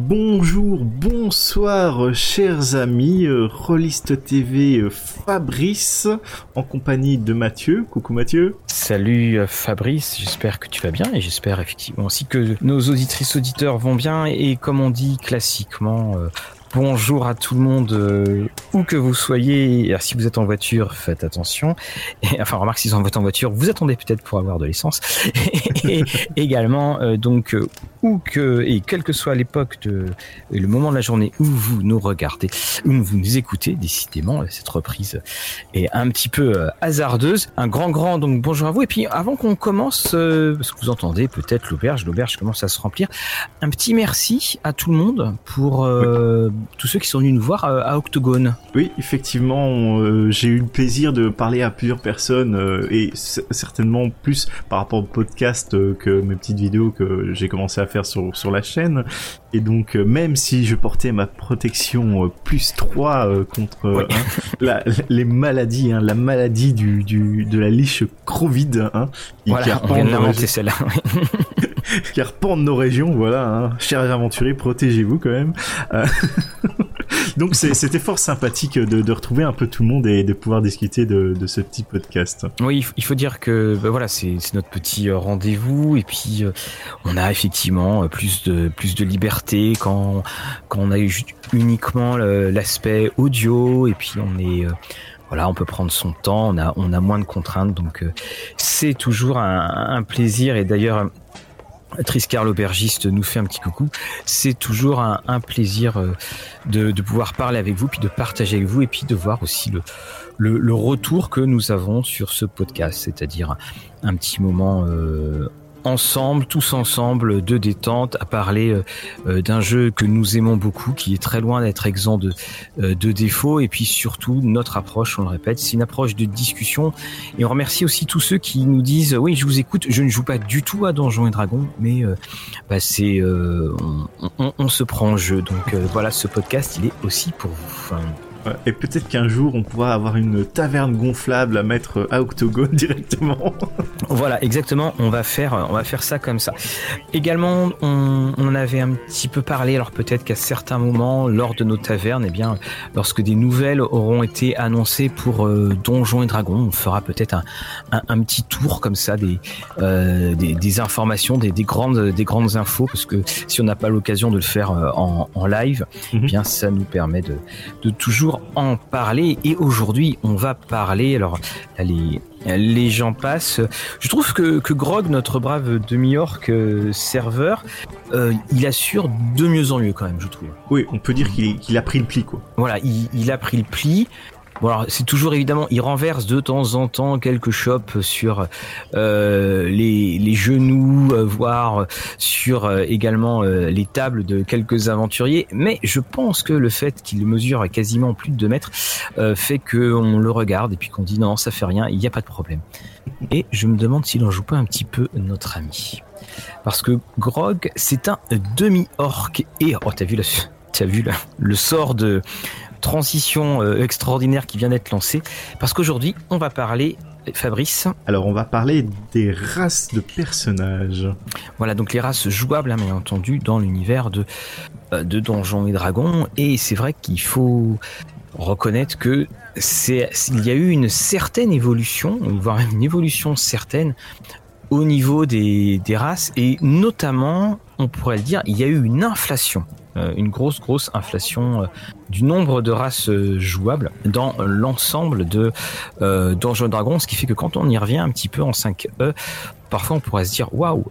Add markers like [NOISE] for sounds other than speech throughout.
Bonjour, bonsoir, chers amis, euh, Rollist TV euh, Fabrice, en compagnie de Mathieu. Coucou Mathieu. Salut euh, Fabrice, j'espère que tu vas bien et j'espère effectivement aussi que nos auditrices auditeurs vont bien et comme on dit classiquement, Bonjour à tout le monde, où que vous soyez. si vous êtes en voiture, faites attention. Et, enfin, remarque, si vous êtes en voiture, vous attendez peut-être pour avoir de l'essence. [LAUGHS] et, également, donc, où que, et quelle que soit l'époque de, le moment de la journée où vous nous regardez, où vous nous écoutez, décidément, cette reprise est un petit peu hasardeuse. Un grand, grand, donc, bonjour à vous. Et puis, avant qu'on commence, parce que vous entendez peut-être l'auberge, l'auberge commence à se remplir, un petit merci à tout le monde pour, tous ceux qui sont venus nous voir euh, à, Octogone. Oui, effectivement, euh, j'ai eu le plaisir de parler à plusieurs personnes euh, et certainement plus par rapport au podcast que mes petites vidéos que j'ai commencé à faire sur, sur la chaîne. Et donc, même si je portais ma protection plus 3 contre hein, [LAUGHS] les maladies, hein, la maladie du, du, de la liche Crovid, hein, voilà, on vient d'inventer celle-là. [LAUGHS] qui repente nos régions, voilà, hein. chers aventuriers, protégez-vous quand même. [LAUGHS] Donc c'était fort sympathique de, retrouver un peu tout le monde et de pouvoir discuter de, ce petit podcast. Oui, il faut dire que bah voilà, c'est notre petit euh, rendez-vous et puis euh, on a effectivement euh, plus de plus de liberté quand quand on a uniquement l'aspect audio et puis on est voilà, on peut prendre son temps, on a on a moins de contraintes donc c'est toujours un, un plaisir et d'ailleurs Triscar l'aubergiste nous fait un petit coucou. C'est toujours un, plaisir euh, de, pouvoir parler avec vous, puis de partager avec vous, et puis de voir aussi le, retour que nous avons sur ce podcast, c'est-à-dire un, petit moment euh, ensemble, tous ensemble, de détente, à parler euh, euh, d'un jeu que nous aimons beaucoup, qui est très loin d'être exempt de, euh, de défauts, et puis surtout notre approche, on le répète, c'est une approche de discussion. Et on remercie aussi tous ceux qui nous disent, oui, je vous écoute, je ne joue pas du tout à Donjons et Dragons, mais bah, c'est, on, se prend en jeu. Donc voilà, ce podcast, il est aussi pour vous. Et peut-être qu'un jour on pourra avoir une taverne gonflable à mettre à Octogone [LAUGHS] directement. voilà, exactement. On va faire, on va faire ça comme ça. Également, on, on avait un petit peu parlé. Alors peut-être qu'à certains moments, lors de nos tavernes, eh bien, lorsque des nouvelles auront été annoncées pour euh, Donjons et Dragons, on fera peut-être un, un, petit tour comme ça des, euh, des, informations, des, des, grandes, des grandes infos, parce que si on n'a pas l'occasion de le faire euh, en, en live, eh mhm. bien, ça nous permet de, de toujours en parler et aujourd'hui on va parler. Alors les, les gens passent. Je trouve que, que Grog notre brave demi-orc euh, serveur euh, il assure de mieux en mieux quand même je trouve. Oui on peut dire qu'il a pris le pli quoi. Voilà il, il a pris le pli Bon alors c'est toujours évidemment, il renverse de temps en temps quelques chopes sur euh, les, les, genoux, euh, voire sur euh, également euh, les tables de quelques aventuriers. Mais je pense que le fait qu'il mesure quasiment plus de 2 mètres fait qu'on le regarde et puis qu'on dit non, ça fait rien, il n'y a pas de problème. Et je me demande s'il en joue pas un petit peu notre ami. Parce que Grog, c'est un demi-orc. Et oh, t'as vu, la, as vu le sort de transition euh, extraordinaire qui vient d'être lancée, parce qu'aujourd'hui, on va parler Fabrice. Alors on va parler des races de personnages. Voilà, donc les races jouables, hein, bien entendu, dans l'univers de, euh, de Donjons et Dragons. Et c'est vrai qu'il faut reconnaître que c'est il y a eu une certaine évolution, voire une évolution certaine au niveau des, des races, et notamment, on pourrait le dire, il y a eu une inflation une grosse grosse inflation euh, du nombre de races euh, jouables dans l'ensemble de euh, Donjons Dragons, ce qui fait que quand on y revient un petit peu en 5e, parfois on pourrait se dire waouh,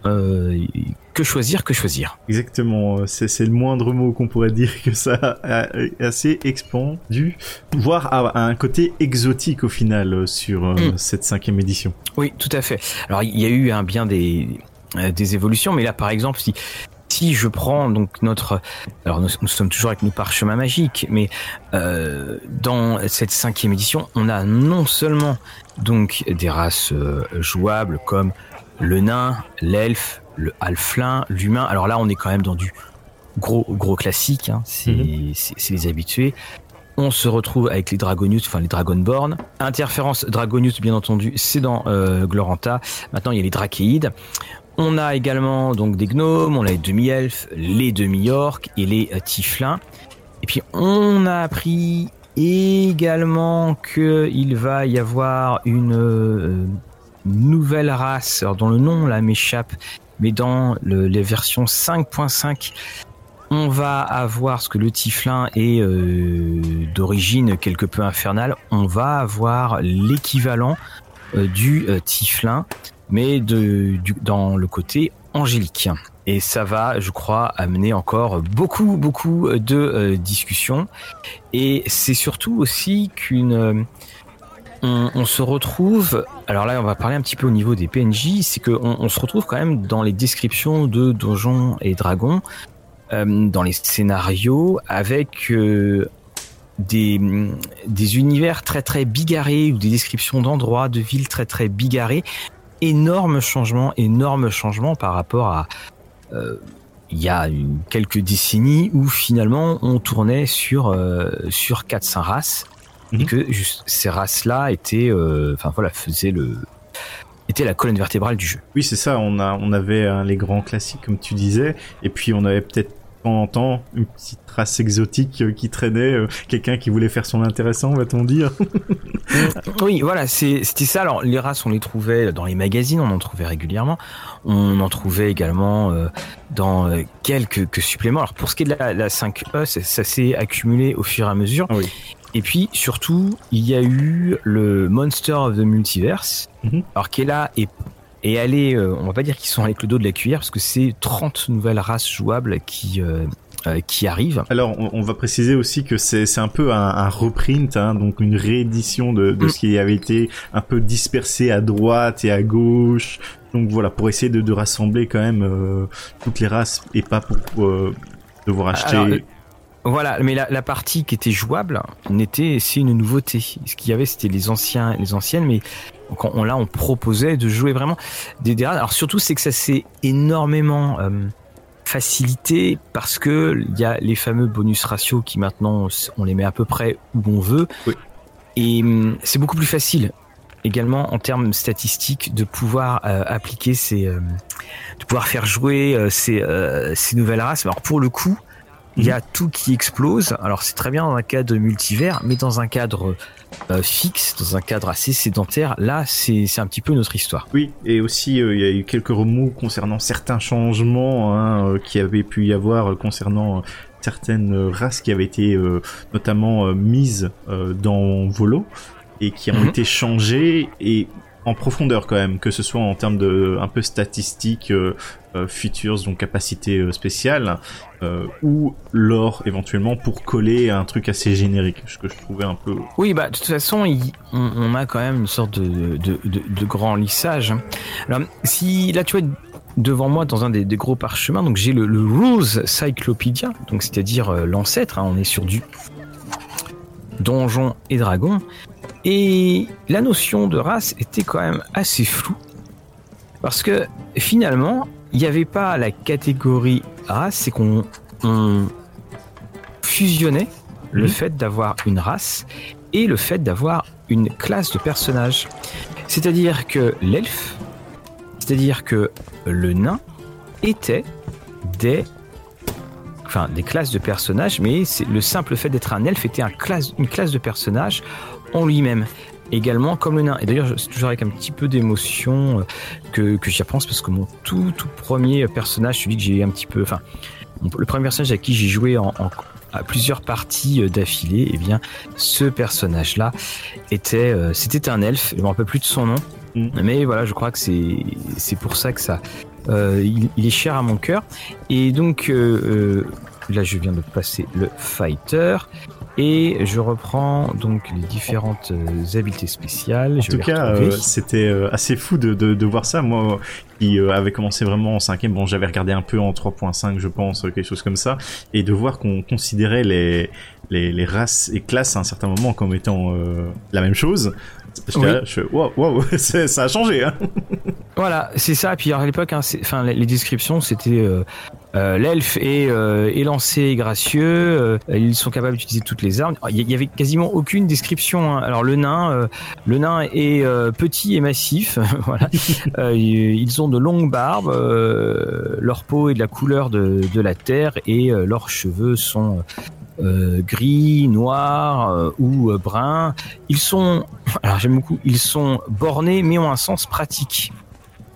que choisir, que choisir. Exactement, c'est le moindre mot qu'on pourrait dire que ça est assez expandu, voire à, un côté exotique au final sur mm. cette cinquième édition. Oui, tout à fait. Alors il y a eu un bien des des évolutions, mais là par exemple si si je prends donc notre, alors nous, sommes toujours avec nos parchemins magiques, mais euh, dans cette cinquième édition, on a non seulement donc des races euh, jouables comme le nain, l'elfe, le halflin, l'humain. Alors là, on est quand même dans du gros gros classique, hein. mhm. c'est les habitués. On se retrouve avec les Dragonius, enfin les Dragonborn. Interférence Dragonius, bien entendu, c'est dans euh, Gloranta. Maintenant, il y a les Drachéides On a également donc des gnomes, on a les demi-elfes, les demi-orques et les euh, tiflins. Et puis on a appris également qu'il va y avoir une euh, nouvelle race dont le nom là m'échappe, mais dans les versions 5.5, on va avoir ce que le Tiflin est euh, d'origine quelque peu infernale. On va avoir l'équivalent du Tiflin, mais dans le côté angélique. Et ça va, je crois, amener encore beaucoup, beaucoup de discussions. Et c'est surtout aussi qu'une on, on, se retrouve, alors là on va parler un petit peu au niveau des PNJ, c'est qu'on on se retrouve quand même dans les descriptions de Donjons et Dragons, euh, dans les scénarios, avec euh, des, des univers très très bigarrés ou des descriptions d'endroits, de villes très très bigarrés. Énorme changement, énorme changement par rapport à euh, il y a quelques décennies où finalement on tournait sur sur quatre cinq races et mhm. que juste, ces races-là étaient, euh, enfin voilà, faisaient le était la colonne vertébrale du jeu. Oui, c'est ça. On a, on avait hein, les grands classiques comme tu disais, et puis on avait peut-être temps en temps une petite race exotique euh, qui traînait, euh, quelqu'un qui voulait faire son intéressant, va-t-on dire. [LAUGHS] oui, voilà, c'était ça. Alors les races, on les trouvait dans les magazines, on en trouvait régulièrement. On en trouvait également dans quelques suppléments. Alors pour ce qui est de la, la 5E, ça, s'est accumulé au fur et à mesure. oui. Et puis surtout, il y a eu le Monster of the Multiverse, mhm. alors qui est là et et allé, euh, on va pas dire qu'ils sont avec le dos de la cuillère parce que c'est 30 nouvelles races jouables qui euh, euh, qui arrivent. Alors, on, va préciser aussi que c'est un peu un, reprint, hein, donc une réédition de, de mm. ce qui avait été un peu dispersé à droite et à gauche. Donc voilà, pour essayer de, de rassembler quand même toutes les races et pas pour devoir acheter. Voilà, mais la, partie qui était jouable n'était c'est une nouveauté. Ce qu'il y avait, c'était les anciens, les anciennes, mais quand on, là, on proposait de jouer vraiment des, des Alors surtout, c'est que ça s'est énormément euh, facilité parce que il y a les fameux bonus ratios qui maintenant on les met à peu près où on veut. Et hum, c'est beaucoup plus facile également en termes statistiques de pouvoir euh, appliquer ces, euh, de pouvoir faire jouer ces, ces nouvelles races. Alors pour le coup, il y a tout qui explose. Alors c'est très bien dans un cadre multivers, mais dans un cadre euh, fixe, dans un cadre assez sédentaire, là c'est un petit peu notre histoire. Oui, et aussi euh, il y a eu quelques remous concernant certains changements hein, euh, qui avaient pu y avoir concernant certaines races qui avaient été notamment mises dans Volo et qui ont mhm. été changées et en profondeur quand même, que ce soit en termes de un peu statistiques, euh, euh features, donc capacité euh, spéciale, euh, ou l'or éventuellement pour coller un truc assez générique, ce que je trouvais un peu. Oui, bah de toute façon, on, a quand même une sorte de, de, de, grand lissage. Alors, si là tu vois devant moi dans un des, gros parchemins, donc j'ai le, Rules Cyclopedia, donc c'est-à-dire l'ancêtre, hein, on est sur du donjon et dragon. Et la notion de race était quand même assez floue. Parce que finalement, il n'y avait pas la catégorie race, c'est qu'on fusionnait le fait d'avoir une race et le fait d'avoir une classe de personnage. C'est-à-dire que l'elfe, c'est-à-dire que le nain était des enfin des classes de personnages, mais le simple fait d'être un elfe était un classe, une classe de personnage en lui-même également comme le nain. Et d'ailleurs, c'est toujours avec un petit peu d'émotion euh, que, que j'y pense parce que mon tout tout premier personnage, celui que j'ai un petit peu, enfin, le premier personnage à qui j'ai joué en, à plusieurs parties euh, d'affilée, et eh bien, ce personnage-là était, euh, c'était un elfe. Je me rappelle plus de son nom, mm. mais voilà, je crois que c'est c'est pour ça que ça, il, est cher à mon cœur. Et donc là, je viens de passer le fighter. Et je reprends donc les différentes euh, habiletés spéciales. En tout cas, euh, c'était euh, assez fou de, de, de, voir ça. Moi, qui avait commencé vraiment en cinquième, bon, j'avais regardé un peu en 3.5, je pense, quelque chose comme ça, et de voir qu'on considérait les, les, les races et classes à un certain moment comme étant la même chose. Je wow, wow, [LAUGHS] ça a changé. Hein. Voilà, c'est ça. Puis à l'époque, hein, enfin, les descriptions, c'était euh, l'elfe est, euh, est lancé gracieux, euh, ils sont capables d'utiliser toutes les armes. Il y avait quasiment aucune description. Hein. Alors le nain, le nain est petit et massif. [LAUGHS] voilà. [LAUGHS] ils ont ont de longues barbes, leur peau est de la couleur de, de la terre et leurs cheveux sont gris, noirs ou bruns. Ils sont, alors j'aime beaucoup, ils sont bornés mais ont un sens pratique.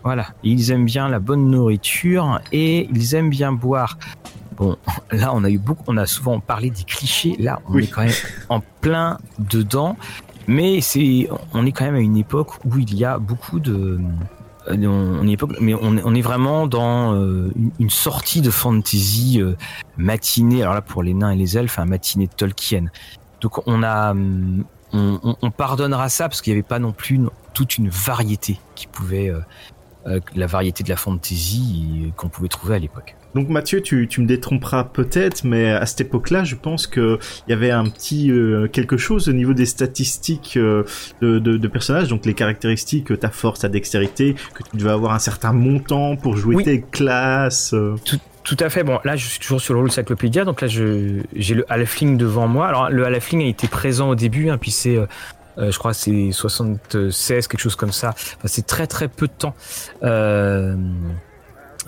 Voilà, ils aiment bien la bonne nourriture et ils aiment bien boire. Bon, là on a eu beaucoup, on a souvent parlé des clichés. Là, on est quand même en plein dedans, mais c'est, on est quand même à une époque où il y a beaucoup de, euh, on, est, mais on, est vraiment dans euh, une sortie de fantasy euh, matinée. Alors là, pour les nains et les elfes, un matinée de Tolkien. Donc on a, on, on pardonnera ça parce qu'il n'y avait pas non plus toute une variété qui pouvait euh, la variété de la fantasy qu'on pouvait trouver à l'époque. Donc Mathieu, tu, tu me détromperas peut-être, mais à cette époque-là, je pense qu'il y avait un petit euh, quelque chose au niveau des statistiques euh, de, de, de, personnages, donc les caractéristiques, ta force, ta dextérité, que tu devais avoir un certain montant pour jouer tes classes. Tout, tout, à fait. Bon, là, je suis toujours sur le rôle Cyclopédia, donc là, j'ai le halfling devant moi. Alors, le halfling a été présent au début, hein, puis c'est euh, je crois c'est 76, quelque chose comme ça. C'est très très peu de temps. Euh,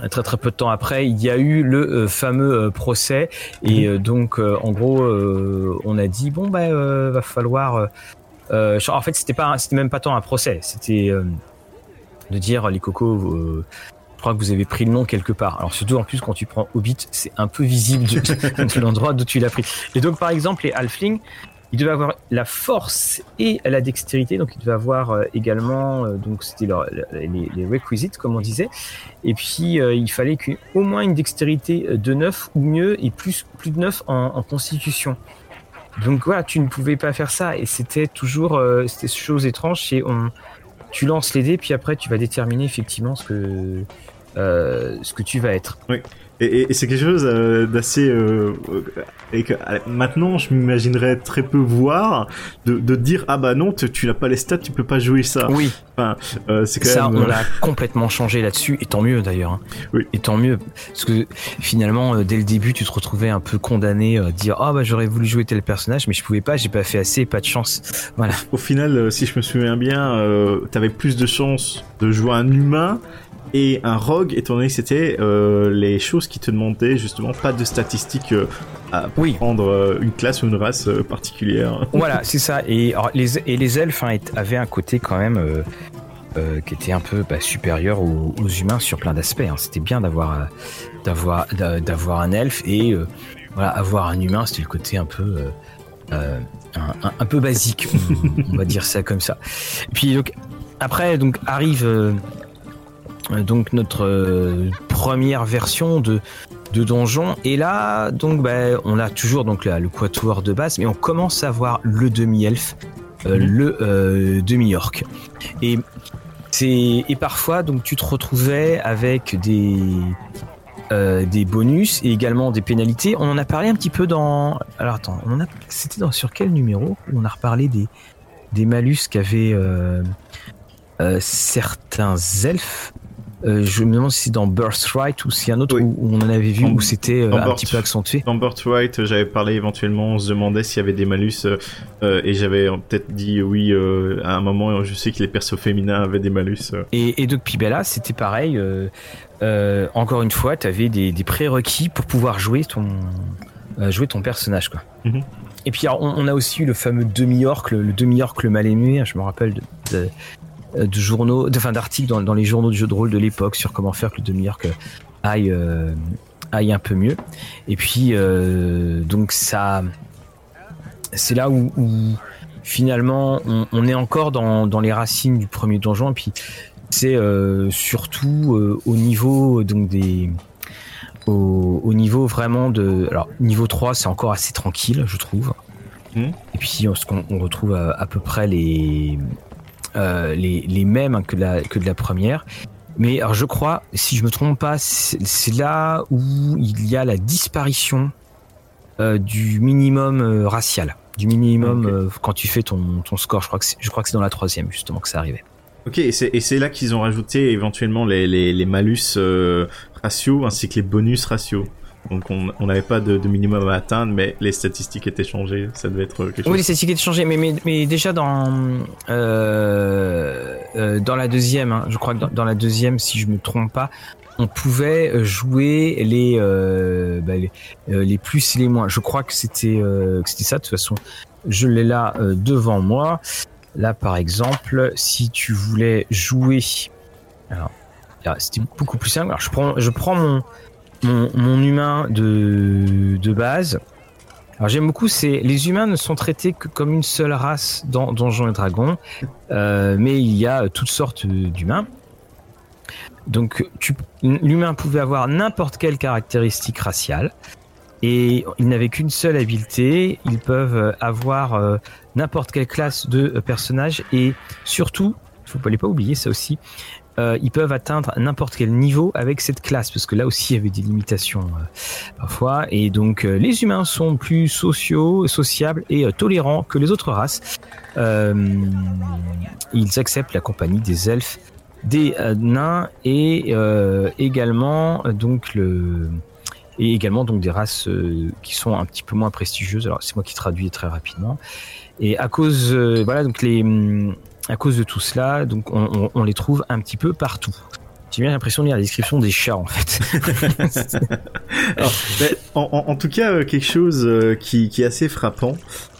très très peu de temps après, il y a eu le euh, fameux procès et donc en gros, on a dit bon bah va falloir. en fait, c'était pas, c'était même pas tant un procès, c'était de dire les cocos je crois que vous avez pris le nom quelque part. Alors surtout en plus quand tu prends Hobbit, c'est un peu visible de, [LAUGHS] l'endroit d'où tu l'as pris. Et donc par exemple les Halflings, il devait avoir la force et la dextérité, donc il devait avoir euh, également, euh, donc c'était les, les, requisites comme on disait, et puis euh, il fallait au moins une dextérité de 9 ou mieux et plus plus de 9 en, constitution. Donc voilà, tu ne pouvais pas faire ça et c'était toujours c'était chose étrange, c'est on tu lances les dés puis après tu vas déterminer effectivement ce que ce que tu vas être. Oui. Et, c'est quelque chose euh, d'assez euh, et que euh, maintenant je m'imaginerais très peu voir de, de dire ah bah non tu, n'as pas les stats tu peux pas jouer ça. Oui. Enfin, c'est quand ça on a [LAUGHS] complètement changé là-dessus et tant mieux d'ailleurs. Hein. Oui. Et tant mieux parce que finalement dès le début tu te retrouvais un peu condamné à dire ah bah j'aurais voulu jouer tel personnage mais je pouvais pas j'ai pas fait assez pas de chance. Voilà. Au final si je me souviens bien tu avais plus de chances de jouer un humain et un rogue étant donné que c'était euh, les choses qui te demandaient justement pas de statistiques euh, à prendre euh, une classe ou une race particulière. [LAUGHS] Voilà, c'est ça. Et, les, et les elfes hein, avaient un côté quand même qui était un peu bah, supérieur aux, humains sur plein d'aspects. Hein. C'était bien d'avoir d'avoir d'avoir un elfe et voilà avoir un humain, c'était le côté un peu un, peu basique, on, on, va dire ça comme ça. Et puis donc après donc arrive donc notre euh, première version de de donjon. Et là donc bah, on a toujours donc là, le quatuor de base mais on commence à voir le demi elfe euh, mhm. le demi orc et c'est et parfois donc tu te retrouvais avec des des bonus et également des pénalités. On en a parlé un petit peu dans alors attends on a c'était dans sur quel numéro on a reparlé des des malus qu'avaient certains elfes? Euh, je me demande si c'est dans Birthright ou s'il y a un autre où, on en avait vu où c'était euh, un petit peu accentué. Dans Birthright, euh, j'avais parlé éventuellement, on se demandait s'il y avait des malus et j'avais peut-être dit oui à un moment. Je sais que les persos féminins avaient des malus. Et, et donc c'était pareil. encore une fois, tu avais des, des, prérequis pour pouvoir jouer ton jouer ton personnage quoi. Mhm. Et puis on, a aussi eu le fameux demi-orc, le, demi-orc le mal aimé. Hein, je me rappelle de de journaux, de, enfin d'articles dans, dans, les journaux de jeux de rôle de l'époque sur comment faire que le demi-orc aille euh, aille un peu mieux. Et puis euh, donc ça, c'est là où, où finalement on, on, est encore dans, dans, les racines du premier donjon. Et puis c'est euh, surtout euh, au niveau donc des au, au, niveau vraiment de alors niveau 3 c'est encore assez tranquille je trouve. Mmh. Et puis on, on retrouve à, à peu près les euh, les, les, mêmes que, la, que de la première. Mais alors je crois, si je me trompe pas, c'est là où il y a la disparition euh, du minimum euh, racial, du minimum quand tu fais ton, ton score. Je crois que je crois que c'est dans la troisième justement que ça arrivait. Ok, et c'est là qu'ils ont rajouté éventuellement les, les, les malus ratios ainsi que les bonus ratios. Donc on n'avait pas de, minimum à atteindre, mais les statistiques étaient changées. Ça devait être quelque chose. Oui, les statistiques étaient changées, mais, mais, mais déjà dans euh, euh, dans la deuxième, hein, je crois que dans, la deuxième, si je me trompe pas, on pouvait jouer les euh, bah, les, les, plus et les moins. Je crois que c'était c'était ça. De toute façon, je l'ai là devant moi. Là, par exemple, si tu voulais jouer, alors c'était beaucoup plus simple. Alors, je prends je prends mon mon, humain de, base. Alors j'aime beaucoup, c'est les humains ne sont traités que comme une seule race dans Donjons et Dragons, euh, mais il y a toutes sortes d'humains. Donc l'humain pouvait avoir n'importe quelle caractéristique raciale et il n'avait qu'une seule habileté. Ils peuvent avoir euh, n'importe quelle classe de personnage et surtout, il faut pas oublier ça aussi, euh, ils peuvent atteindre n'importe quel niveau avec cette classe, parce que là aussi il y avait des limitations euh, parfois. Et donc euh, les humains sont plus sociaux, sociables et tolérants que les autres races. ils acceptent la compagnie des elfes, des nains et également et également donc des races qui sont un petit peu moins prestigieuses. Alors c'est moi qui traduis très rapidement. Et à cause voilà donc les à cause de tout cela, donc on, les trouve un petit peu partout. J'ai bien l'impression de lire la description des chats en fait. [LAUGHS] en, tout cas, euh, quelque chose euh, qui, est assez frappant,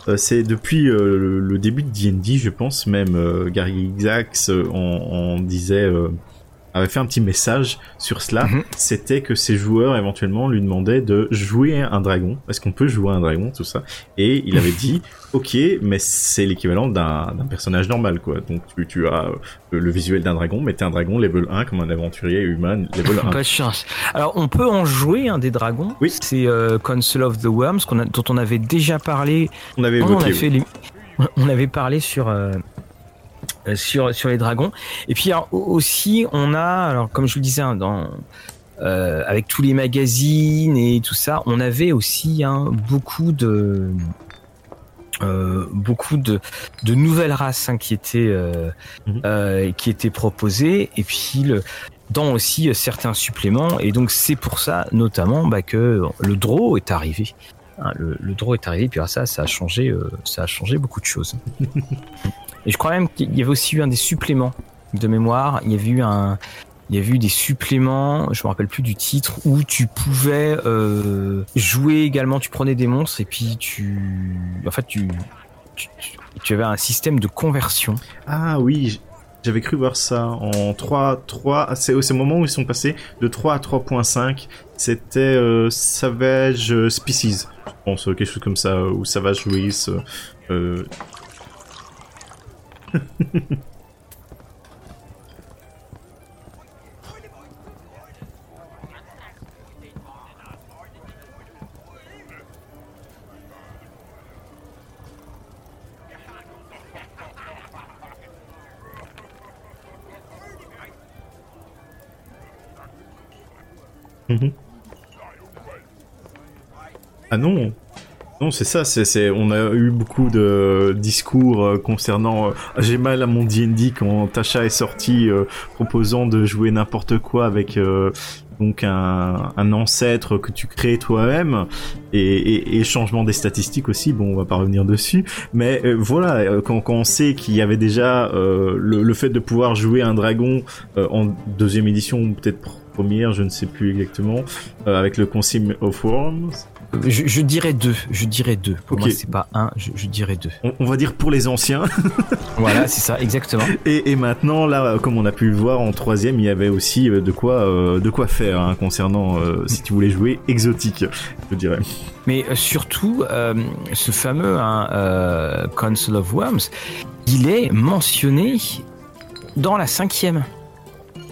euh, c'est depuis le, début de D&D, je pense même Gary Gygax disait avait fait un petit message sur cela, mhm. c'était que ses joueurs éventuellement lui demandaient de jouer un dragon, est-ce qu'on peut jouer un dragon, tout ça, et il avait dit, [LAUGHS] ok, mais c'est l'équivalent d'un personnage normal, quoi. Donc tu, tu as euh, le, visuel d'un dragon, mais t'es un dragon level 1 comme un aventurier humain level 1. [LAUGHS] Pas de chance. Alors on peut en jouer un des dragons? Oui. C'est euh, Council of the Worms dont on avait déjà parlé. On avait évoqué. On, fait [LAUGHS] on avait parlé sur. Euh, sur sur les dragons. Et puis aussi, on a, alors comme je le disais, hein, dans euh, avec tous les magazines et tout ça, on avait aussi hein, beaucoup de euh, beaucoup de, de nouvelles races hein, qui étaient euh, mhm. euh, qui étaient proposées et puis le, dans aussi certains suppléments et donc c'est pour ça notamment bah, que le draw est arrivé. Hein, le, le, draw est arrivé puis ça ça a changé ça a changé beaucoup de choses. [LAUGHS] Et je crois même qu'il y avait aussi eu un des suppléments de mémoire. Il y avait eu un, il y avait eu des suppléments, je me rappelle plus du titre, où tu pouvais euh, jouer également. Tu prenais des monstres et puis tu, en fait, tu, tu, avais un système de conversion. Ah oui. J'avais cru voir ça en 3, 3, c'est au moment où ils sont passés de 3 à 3.5. C'était euh, Savage Species, je pense, quelque chose comme ça, ou Savage Race. Euh. Ah non non, c'est ça. C'est, on a eu beaucoup de discours euh, concernant. Euh, j'ai mal à mon D&D quand Tasha est sorti euh, proposant de jouer n'importe quoi avec donc un, ancêtre que tu crées toi-même et, changement des statistiques aussi. Bon, on va pas revenir dessus, mais voilà, quand, on sait qu'il y avait déjà le, fait de pouvoir jouer un dragon en deuxième édition peut-être première, je ne sais plus exactement, avec le Consigne of Worms. Je, dirais deux. Je dirais deux. Pour moi, c'est pas un. Je, dirais deux. On, va dire pour les anciens. [LAUGHS] voilà, c'est ça, exactement. [LAUGHS] Et, maintenant, là, comme on a pu le voir en troisième, il y avait aussi euh, de quoi, euh, de quoi faire hein, concernant euh, si tu voulais jouer exotique, je dirais. Mais surtout, ce fameux hein, Council of Worms, il est mentionné dans la cinquième.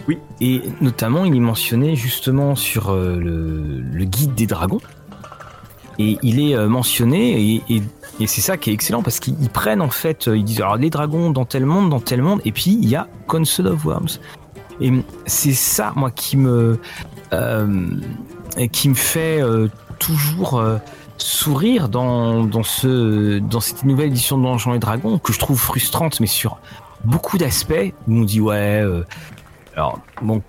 Oui. Et notamment, il est mentionné justement sur le guide des dragons et il est euh, mentionné et, c'est ça qui est excellent parce qu'ils prennent en fait, euh, ils disent alors les dragons dans tel monde, dans tel monde, et puis il y a Council of Worms. Et c'est ça, moi, qui me, euh, qui me fait toujours sourire dans, dans, ce, dans cette nouvelle édition de Donjons et Dragons que je trouve frustrante, mais sur beaucoup d'aspects où on dit ouais, alors bon,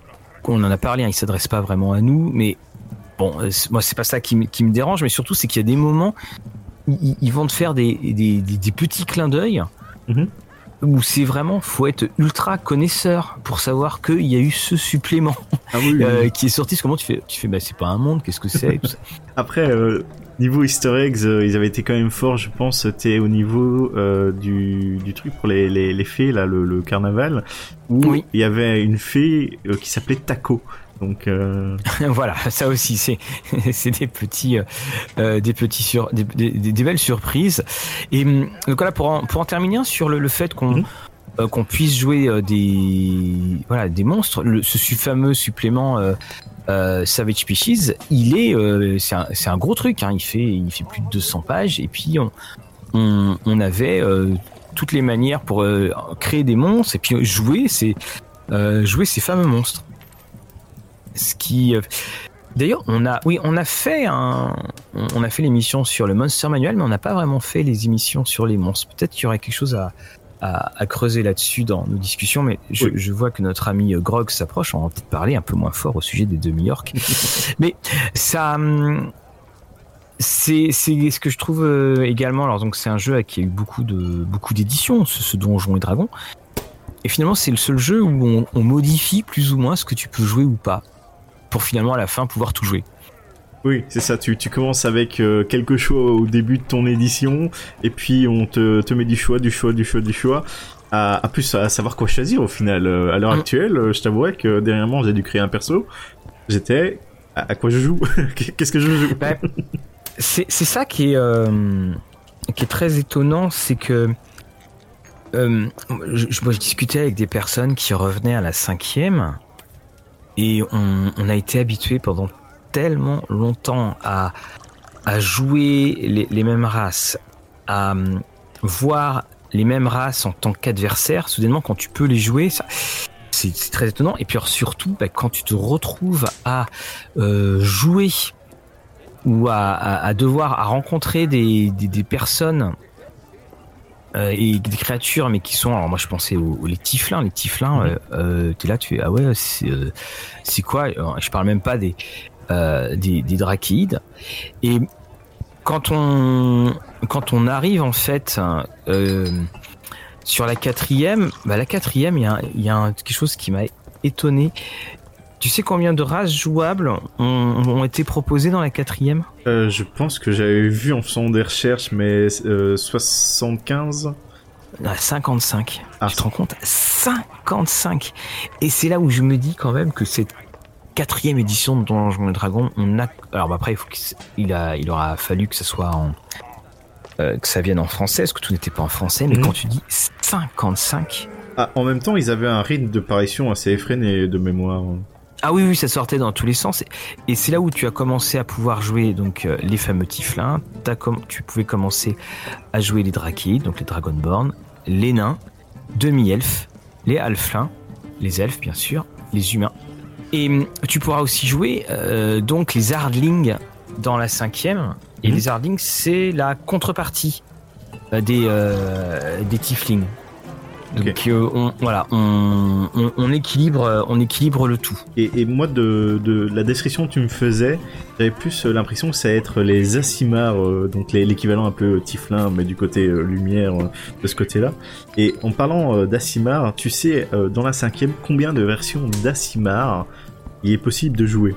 on en a parlé, hein, il s'adresse pas vraiment à nous, mais bon, moi c'est pas ça qui, me dérange, mais surtout c'est qu'il y a des moments, ils, ils vont te faire des, des, des, petits clins d'œil. Mhm où c'est vraiment faut être ultra connaisseur pour savoir qu'il y a eu ce supplément ah euh, qui est sorti. Comment tu fais Tu fais bah c'est pas un monde, qu'est-ce que c'est [LAUGHS] Après euh, niveau Easter eggs, euh, ils avaient été quand même forts, je pense. C'était au niveau du, du truc pour les, les, les fées là, le, le carnaval où oui. il y avait une fée qui s'appelait Taco. Donc euh... [LAUGHS] voilà, ça aussi c'est [LAUGHS] c'est des petits euh, euh des petits sur des, des, des, belles surprises. Et hum, donc voilà pour en, pour en terminer sur le, le fait qu'on mhm. Euh, qu'on puisse jouer euh, des voilà des monstres, le, ce fameux supplément Savage Species, il est c'est un, un gros truc. Hein, il fait il fait plus de 200 pages et puis on on, avait toutes les manières pour créer des monstres et puis jouer ces jouer ces fameux monstres. Ce qui. Euh, d'ailleurs, on a, oui, on a fait un, on a fait l'émission sur le Monster Manual, mais on n'a pas vraiment fait les émissions sur les monstres. Peut-être qu'il y aurait quelque chose à, à, creuser là-dessus dans nos discussions, mais je, je, vois que notre ami Grog s'approche. On va peut-être parler un peu moins fort au sujet des demi-orques. [LAUGHS] mais ça, hum, c'est, ce que je trouve euh, également. Alors donc c'est un jeu qui a eu beaucoup de beaucoup d'éditions, ce, ce Donjon et Dragons. Et finalement, c'est le seul jeu où on, on modifie plus ou moins ce que tu peux jouer ou pas pour finalement à la fin pouvoir tout jouer. Oui, c'est ça. Tu, tu commences avec euh, quelque chose au début de ton édition, et puis on te, te met du choix, du choix, du choix, du choix. À, à plus à savoir quoi choisir au final. Euh, à l'heure mm. actuelle, euh, je t'avouerais que dernièrement j'ai dû créer un perso. J'étais à, quoi je joue? [LAUGHS] Qu'est-ce que je joue? Bah, C'est ça qui est qui est très étonnant, c'est que je, je, moi, je discutais avec des personnes qui revenaient à la cinquième et on, on a été habitué pendant tellement longtemps à, à jouer les, les mêmes races, à hum, voir les mêmes races en tant qu'adversaires. Soudainement, quand tu peux les jouer, ça, c'est, très étonnant. Et puis surtout, bah, quand tu te retrouves à euh, jouer ou à, à, à, devoir à rencontrer des, des, des personnes euh, et des créatures, mais qui sont. Alors moi, je pensais aux, les tiflins. Les tiflins, mhm. euh, euh, t'es là, tu fais ah ouais, c'est euh, c'est quoi? Je parle même pas des des, des drachides. Et quand on quand on arrive en fait sur la quatrième, bah la quatrième, il y a, y a quelque chose qui m'a étonné. Tu sais combien de races jouables ont, été proposées dans la quatrième? Euh, Je pense que j'avais vu en faisant des recherches, mais euh, 75 55. Ah. Tu te rends compte? 55 Et c'est là où je me dis quand même que cette quatrième édition de Donjons et Dragons, on a... Alors bah, après, il, faut qu'il a... il aura fallu que ça soit en... Euh, que ça vienne en français, parce que tout n'était pas en français, mais mhm. quand tu dis 55... Ah, en même temps, ils avaient un rythme de parution assez effréné de mémoire. Ah oui, oui, ça sortait dans tous les sens. Et c'est là où tu as commencé à pouvoir jouer donc euh, les fameux Tiflins. Tu pouvais commencer à jouer les Drakides, donc les Dragonborn, les nains, demi-elfes, les halflins, les elfes bien sûr, les humains. Et tu pourras aussi jouer euh, donc les Hardlings dans la cinquième. Et mhm. les Hardlings, c'est la contrepartie euh, des, des Donc euh, on, voilà, on, on, équilibre, on équilibre le tout. Et, et moi, de, de, la description que tu me faisais, j'avais plus l'impression que ça allait être les Asimars, euh, donc l'équivalent un peu Tiflin, mais du côté euh, lumière, de ce côté-là. Et en parlant d'Asimar, tu sais, dans la cinquième, combien de versions d'Asimar il est possible de jouer?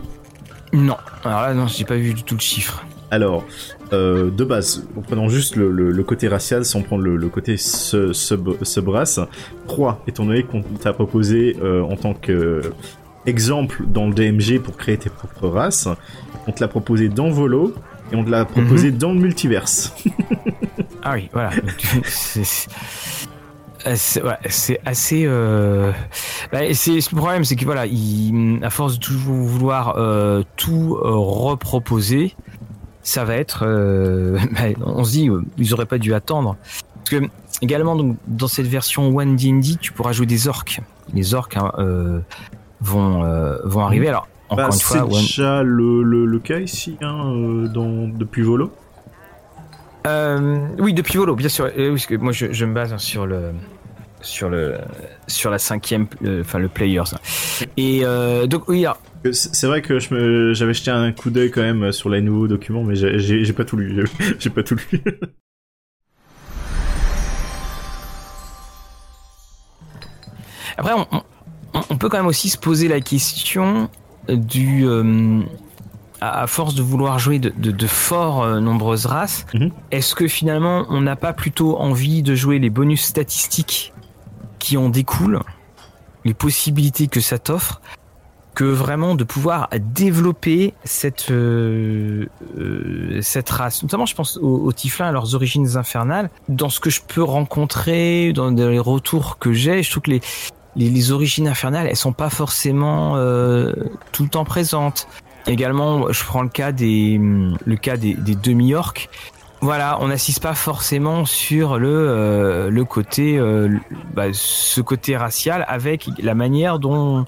Non, alors là, non, j'ai pas vu du tout le chiffre. Alors, euh, de base, en prenant juste le, le, le, côté racial sans prendre le, le côté sub, sub race, 3, étant donné qu'on t'a proposé euh, en tant que exemple dans le DMG pour créer tes propres races, on te l'a proposé dans Volo et on te l'a proposé mhm. dans le multiverse. ah oui, voilà. [LAUGHS] Euh, c'est ouais, assez. Euh... Bah, le problème, c'est que voilà, il, à force de toujours vouloir euh, tout euh, reproposer, ça va être. Euh, [LAUGHS] bah, on se dit, ils auraient pas dû attendre. Parce que également, donc, dans cette version One D&D, tu pourras jouer des orques. Les orques hein, euh, vont euh, vont arriver. Alors encore bah, une fois, c'est déjà le, le, le, cas ici, hein, euh, dans, depuis Volo. Euh, oui, depuis Volo, bien sûr. parce que moi, je, je me base hein, sur le sur le sur la cinquième, enfin le players. Et donc oui, alors, C'est vrai que je j'avais jeté un coup d'œil quand même sur les nouveaux documents, mais j'ai pas tout lu. [LAUGHS] J'ai pas tout lu. Après, on, peut quand même aussi se poser la question du. Euh, à force de vouloir jouer de, de, fort euh, nombreuses races, mhm. est-ce que finalement on n'a pas plutôt envie de jouer les bonus statistiques qui en découlent, les possibilités que ça t'offre, que vraiment de pouvoir développer cette euh, cette race. Notamment, je pense aux, Tiflins à leurs origines infernales. Dans ce que je peux rencontrer, dans les retours que j'ai, je trouve que les les, origines infernales, elles sont pas forcément euh, tout le temps présentes. Également, je prends le cas des, le cas des, demi-orques. Voilà, on n'assiste pas forcément sur le, euh, le côté, euh, bah, ce côté racial avec la manière dont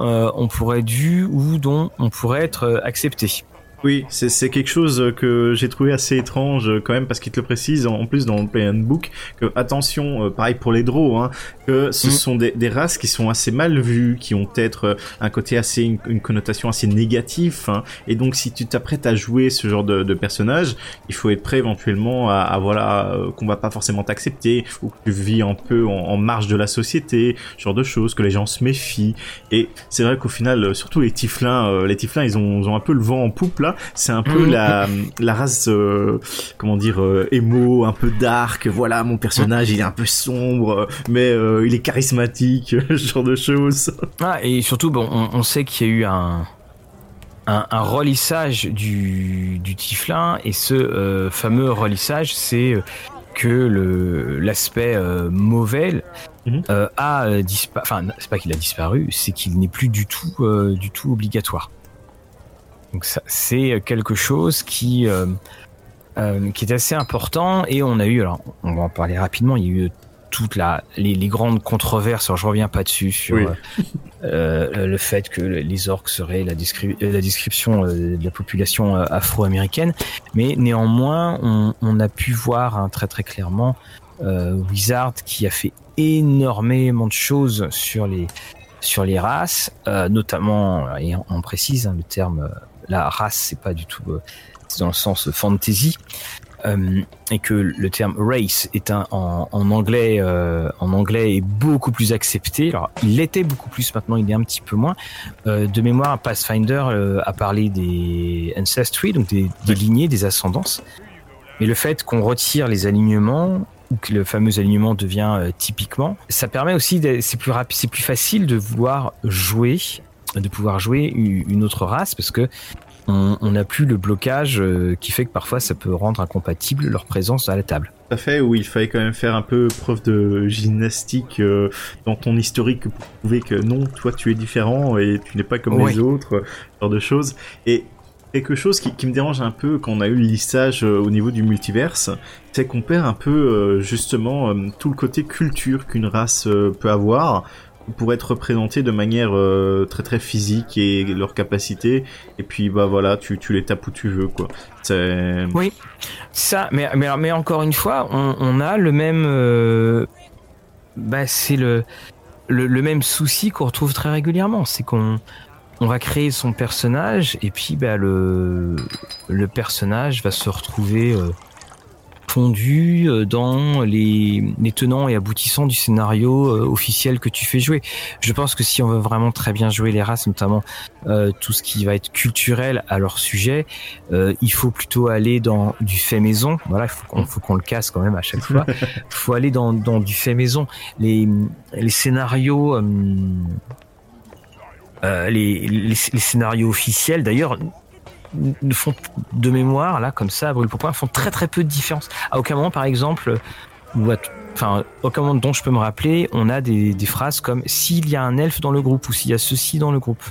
on pourrait dû ou dont on pourrait être accepté. Oui, c'est quelque chose que j'ai trouvé assez étrange quand même parce qu'il te le précise en plus dans le Play Book que attention, euh, pareil pour les draws, hein, que ce mm. sont des, des, races qui sont assez mal vues, qui ont peut-être euh, un côté assez une, connotation assez négative, hein, et donc si tu t'apprêtes à jouer ce genre de, de, personnage, il faut être prêt éventuellement à, à voilà euh, qu'on va pas forcément t'accepter ou que tu vis un peu en, en, marge de la société, ce genre de choses, que les gens se méfient. Et c'est vrai qu'au final, surtout les tiflins, les tiflins, ils ont, ils ont un peu le vent en poupe là c'est un peu mm. la, la race, euh, comment dire, euh, émo, un peu dark. Voilà, mon personnage, il est un peu sombre, mais euh, il est charismatique, [LAUGHS] ce genre de choses. Ah, et surtout, bon, on, sait qu'il y a eu un, un, un relissage du, du Tiflin, et ce fameux relissage, c'est que le l'aspect mauvais mhm. a disparu. Enfin, c'est pas qu'il a disparu, c'est qu'il n'est plus du tout, du tout obligatoire. Donc c'est quelque chose qui euh, euh, qui est assez important et on a eu alors on va en parler rapidement. Il y a eu toutes la, les, les grandes controverses. Alors je reviens pas dessus sur euh, euh, le fait que les orques seraient la, la description de la population afro-américaine, mais néanmoins on, on, a pu voir hein, très très clairement Wizard qui a fait énormément de choses sur les sur les races, notamment et on, précise hein, le terme la race, c'est pas du tout, euh, dans le sens fantasy. Euh, et que le terme race est un en, anglais euh, en anglais est beaucoup plus accepté. Il l'était beaucoup plus maintenant, il est un petit peu moins. de mémoire, Pathfinder a parlé des ancestry, donc des, lignées, des ascendances. Mais le fait qu'on retire les alignements ou que le fameux alignement devient typiquement, ça permet aussi, c'est plus rapide, c'est plus facile de vouloir jouer de pouvoir jouer une autre race parce que on n'a plus le blocage euh, qui fait que parfois ça peut rendre incompatible leur présence à la table. Tout à fait, oui, il fallait quand même faire un peu preuve de gymnastique euh, dans ton historique pour prouver que non, toi tu es différent et tu n'es pas comme les autres, ce genre de choses. Et quelque chose qui, qui, me dérange un peu quand on a eu le lissage euh, au niveau du multiverse, c'est qu'on perd un peu justement tout le côté culture qu'une race peut avoir pour être représentés de manière euh, très très physique et leur capacité. Et puis bah voilà tu, tu les tapes où tu veux quoi. Oui. Ça mais, mais, encore une fois on, a le même euh, bah c'est le, le, le même souci qu'on retrouve très régulièrement. C'est qu'on on va créer son personnage et puis bah le le personnage va se retrouver euh, fondu euh, dans les, tenants et aboutissants du scénario euh, officiel que tu fais jouer. Je pense que si on veut vraiment très bien jouer les races, notamment euh, tout ce qui va être culturel à leur sujet, il faut plutôt aller dans du fait maison. Voilà, il faut qu'on le casse quand même à chaque fois. Il [LAUGHS] faut aller dans, du fait maison. Les, les scénarios... les, les, scénarios officiels. D'ailleurs, font de mémoire, là, comme ça, à brûle pour point, font très très peu de différence. À aucun moment, par exemple, ou enfin, aucun moment dont je peux me rappeler, on a des, des phrases comme s'il y a un elfe dans le groupe ou s'il y a ceci dans le groupe.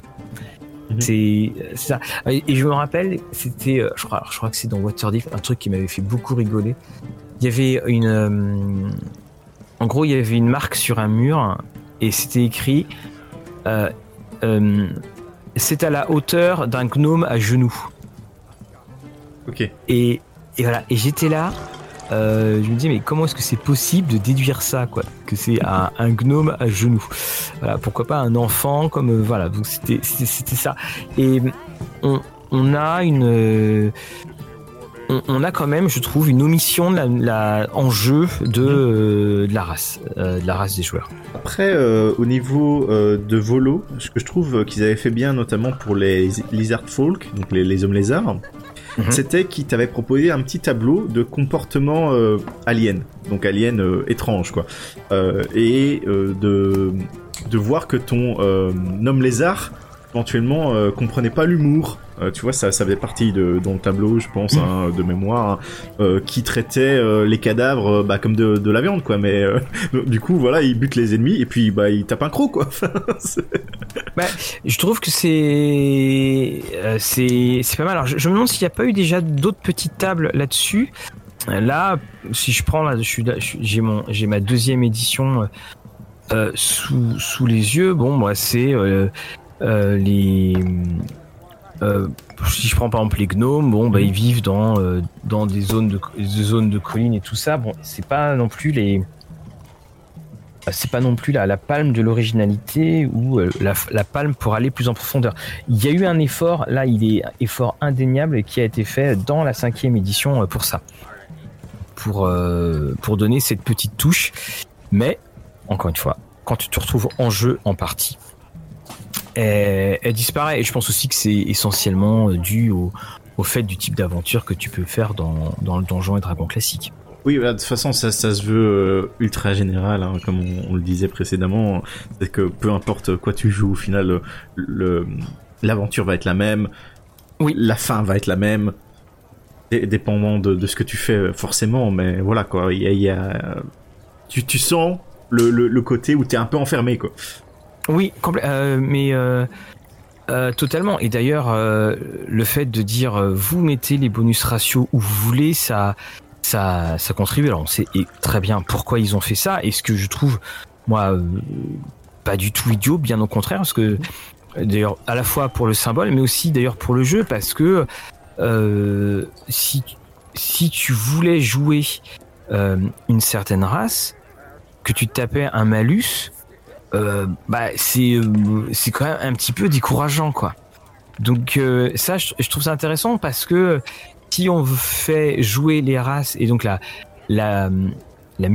Mhm. C'est ça. Et je me rappelle, c'était, euh, je crois, je crois que c'est dans Waterdeep, un truc qui m'avait fait beaucoup rigoler. Il y avait une, euh, en gros, il y avait une marque sur un mur et c'était écrit. Euh, euh, c'est à la hauteur d'un gnome à genoux. Ok. Et, voilà, et j'étais là, euh, je me dis mais comment est-ce que c'est possible de déduire ça quoi Que c'est un, un, gnome à genoux? Voilà, pourquoi pas un enfant comme euh, voilà. Donc c'était c'était ça. Et on, on a une on, a quand même, je trouve, une omission de la, la en jeu de, euh, de la race, euh, de la race des joueurs. Après, euh, au niveau de volo, ce que je trouve qu'ils avaient fait bien, notamment pour les lizard folk, donc les, les hommes lézards, mhm. c'était qu'ils t'avaient proposé un petit tableau de comportement alien, donc alien étrange, quoi, et de de voir que ton homme lézard éventuellement comprenait pas l'humour euh, tu vois, ça, ça faisait partie de dans le tableau, je pense, hein, de mémoire, hein, euh, qui traitait euh, les cadavres bah, comme de, de, la viande, quoi. Mais [LAUGHS] du coup, voilà, il bute les ennemis et puis bah il tape un croc, quoi. [LAUGHS] bah, je trouve que c'est c'est c'est pas mal. Alors, je, me demande s'il n'y a pas eu déjà d'autres petites tables là-dessus. Là, si je prends là, j'ai mon j'ai ma deuxième édition sous sous les yeux. Bon, moi, c'est les euh, si je prends par exemple les gnomes, bon, bah, ils vivent dans, euh, dans des zones de, de collines et tout ça. Bon, c'est pas non plus les. C'est pas non plus la, la palme de l'originalité ou euh, la, la, palme pour aller plus en profondeur. Il y a eu un effort, là, il est effort indéniable qui a été fait dans la cinquième édition pour ça. Pour, pour donner cette petite touche. Mais, encore une fois, quand tu te retrouves en jeu en partie, elle, disparaît. Et je pense aussi que c'est essentiellement euh, dû au, fait du type d'aventure que tu peux faire dans, le donjon et dragon classique. Oui, de toute façon, ça, ça se veut euh, ultra général, hein, comme on, le disait précédemment. C'est que peu importe quoi tu joues, au final, le, l'aventure va être la même. Oui. La fin va être la même. Dépendant de, ce que tu fais, forcément. Mais voilà, quoi. Il y a, tu, tu sens le, le, côté où tu es un peu enfermé, quoi. Oui, euh, mais euh, euh, totalement. Et d'ailleurs, le fait de dire vous mettez les bonus ratios où vous voulez, ça, ça, ça contribue. Alors on sait très bien pourquoi ils ont fait ça. Et ce que je trouve, moi, pas du tout idiot, bien au contraire, parce que d'ailleurs à la fois pour le symbole, mais aussi d'ailleurs pour le jeu, parce que si si tu voulais jouer une certaine race, que tu tapais un malus, euh, bah c'est euh, c'est quand même un petit peu décourageant quoi. Donc euh, ça je, trouve ça intéressant parce que si on fait jouer les races et donc la la la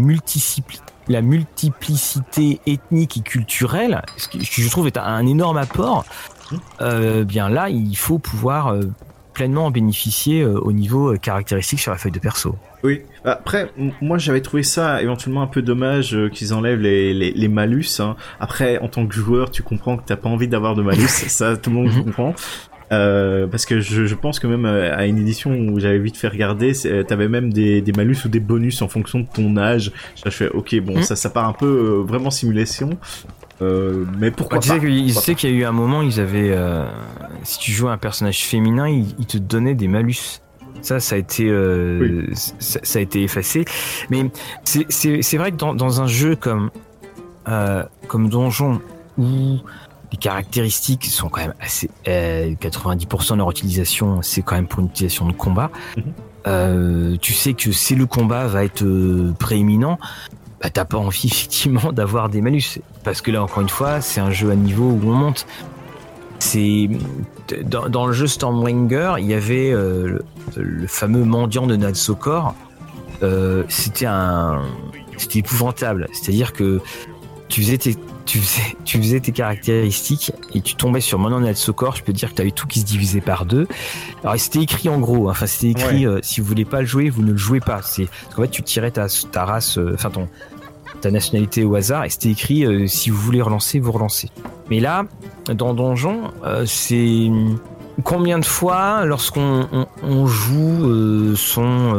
la multiplicité ethnique et culturelle, ce que je trouve est un énorme apport. Euh, bien là, il faut pouvoir pleinement en bénéficier au niveau caractéristique sur la feuille de perso. Oui. Après, moi j'avais trouvé ça éventuellement un peu dommage euh, qu'ils enlèvent les, les, les malus. Hein. Après, en tant que joueur, tu comprends que t'as pas envie d'avoir de malus. [LAUGHS] ça, tout le monde mhm. comprend. Euh, parce que je, je, pense que même euh, à une édition où j'avais vite fait regarder, euh, t'avais même des, des, malus ou des bonus en fonction de ton âge. Je fais ok, bon, mhm. ça, ça part un peu vraiment simulation. Euh, mais pourquoi tu pas sais qu'il y a eu un moment, ils avaient, si tu jouais un personnage féminin, ils, ils te donnaient des malus. Ça, ça a été, euh, ça, a été effacé. Mais c'est vrai que dans, dans, un jeu comme euh, comme Donjon où les caractéristiques sont quand même assez 90% euh, de leur utilisation, c'est quand même pour une utilisation de combat. Mhm. Euh, tu sais que si le combat va être euh, prééminent, bah, t'as pas envie [LAUGHS] effectivement d'avoir des malus parce que là encore une fois c'est un jeu à niveau où on monte c'est dans, le jeu Stormbringer, il y avait euh, le, fameux mendiant de Natsokor. Euh, c'était un, c'était épouvantable. C'est-à-dire que tu faisais tes, tu faisais, [LAUGHS] tu faisais tes caractéristiques et tu tombais sur mendiant de Natsokor. Je peux te dire que tu avais tout qui se divisait par deux. Alors c'était écrit en gros. Hein. Enfin c'était écrit euh, si vous voulez pas le jouer, vous ne le jouez pas. C'est en fait tu tirais ta, ta race, enfin ton ta nationalité au hasard et c'était écrit si vous voulez relancer, vous relancez. Mais là, dans Donjon, euh, c'est combien de fois, lorsqu'on joue euh, son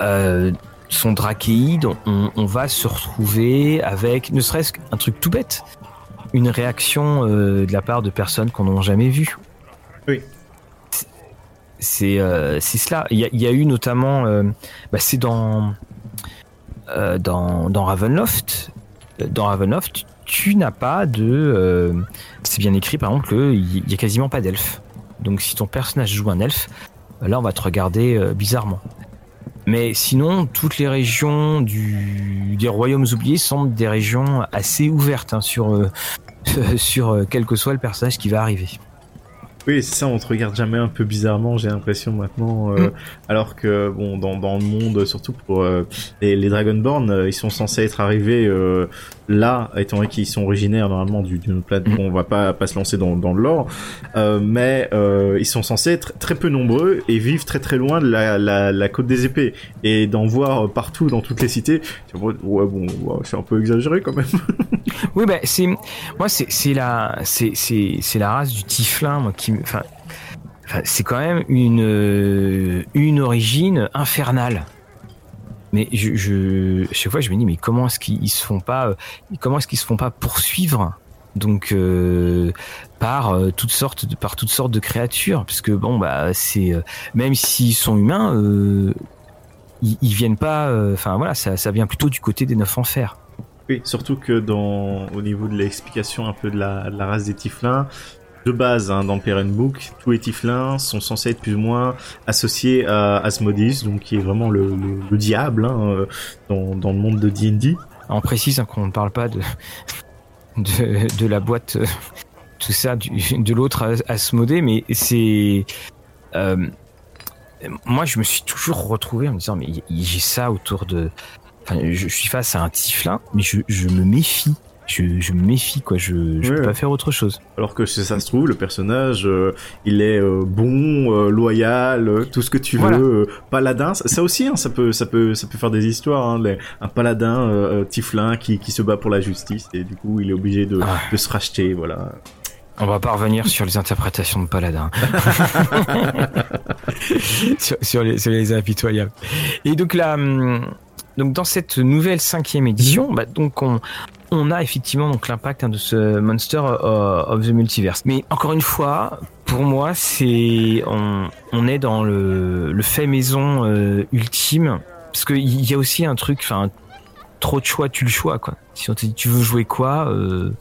euh, son drakéide, on, va se retrouver avec, ne serait-ce qu'un truc tout bête, une réaction de la part de personnes qu'on n'a jamais vues. Oui. C'est cela. Il y, a, eu notamment, bah, c'est dans, dans dans Ravenloft. Dans Ravenloft, tu n'as pas de. Euh, c'est bien écrit par exemple qu'il y a quasiment pas d'elfes. Donc si ton personnage joue un elfe, là on va te regarder euh, bizarrement. Mais sinon, toutes les régions du, des royaumes oubliés semblent des régions assez ouvertes hein, sur, euh, [LAUGHS] sur euh, quel que soit le personnage qui va arriver. Oui, c'est ça, on te regarde jamais un peu bizarrement, j'ai l'impression maintenant. Euh, mm. Alors que, bon, dans, dans le monde, surtout pour euh, les, les, Dragonborn, euh, ils sont censés être arrivés là, étant donné qu'ils sont originaires normalement d'une planète, mm. on va pas, pas se lancer dans, dans le lore, mais ils sont censés être très peu nombreux et vivent très très loin de la, la, la côte des épées. Et d'en voir partout dans toutes les cités, ouais, bon, c'est un peu exagéré quand même. [LAUGHS] oui, bah, c'est, moi, c'est la, la race du Tiflin, moi, qui enfin, c'est quand même une, euh, une origine infernale. Mais je, je, chaque fois, je me dis, mais comment est-ce qu'ils se font pas, euh, comment est-ce qu'ils se font pas poursuivre donc euh, par toutes sortes de, par toutes sortes de créatures, parce que bon bah c'est même s'ils sont humains, ils, ils, viennent pas, enfin voilà, ça, ça vient plutôt du côté des neuf enfers. Oui, surtout que dans au niveau de l'explication un peu de la, de la race des Tiflins, de base hein, dans Book, tous les Tiflins sont censés être plus ou moins associés à Asmodeus, donc qui est vraiment le, diable hein, euh, dans, le monde de D&D. On précise hein, qu'on ne parle pas de, la boîte, euh, tout ça, de l'autre Asmodée, mais c'est... Euh, moi, je me suis toujours retrouvé en me disant, mais j'ai ça autour de... Je, suis face à un Tiflin, mais je me méfie je, me méfie quoi je, je peux pas faire autre chose alors que si ça se trouve le personnage euh, il est euh, bon euh, loyal tout ce que tu veux paladin ça aussi hein, ça peut ça peut ça peut faire des histoires hein, un paladin tiflin qui, qui se bat pour la justice et du coup il est obligé de, ah. de se racheter voilà on va pas revenir sur les interprétations de Paladin. [LAUGHS] [LAUGHS] sur, les, sur les impitoyables. Et donc là, donc dans cette nouvelle cinquième édition, bah, donc on, on a effectivement donc l'impact hein, de ce Monster euh, of the Multiverse. Mais encore une fois, pour moi, c'est on, est dans le, fait maison euh, ultime parce qu'il y a aussi un truc, enfin, trop de choix, tu le choix quoi. Si on te dit tu veux jouer quoi, euh,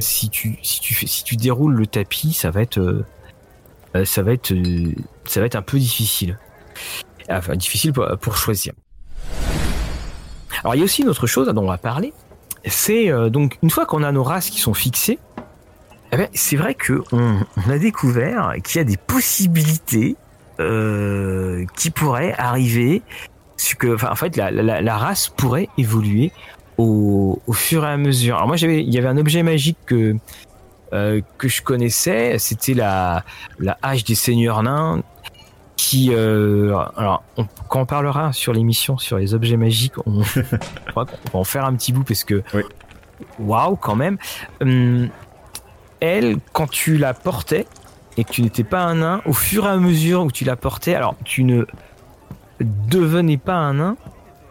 si tu si tu fais si tu déroules le tapis, ça va être ça va être ça va être un peu difficile. Enfin, difficile pour, pour choisir. Alors il y a aussi une autre chose dont on va parler, c'est euh, donc une fois qu'on a nos races qui sont fixées, eh ben, c'est vrai que on, a découvert qu'il y a des possibilités euh, qui pourraient arriver, que, en fait, la, race pourrait évoluer au, fur et à mesure. Alors moi, il y avait un objet magique que euh, que je connaissais, c'était la la hache des seigneurs nains qui euh, alors quand on parlera sur l'émission sur les objets magiques on, [LAUGHS] va en faire un petit bout parce que waouh quand même. Hum, elle quand tu la portais et que tu n'étais pas un nain au fur et à mesure où tu la portais alors tu ne devenais pas un nain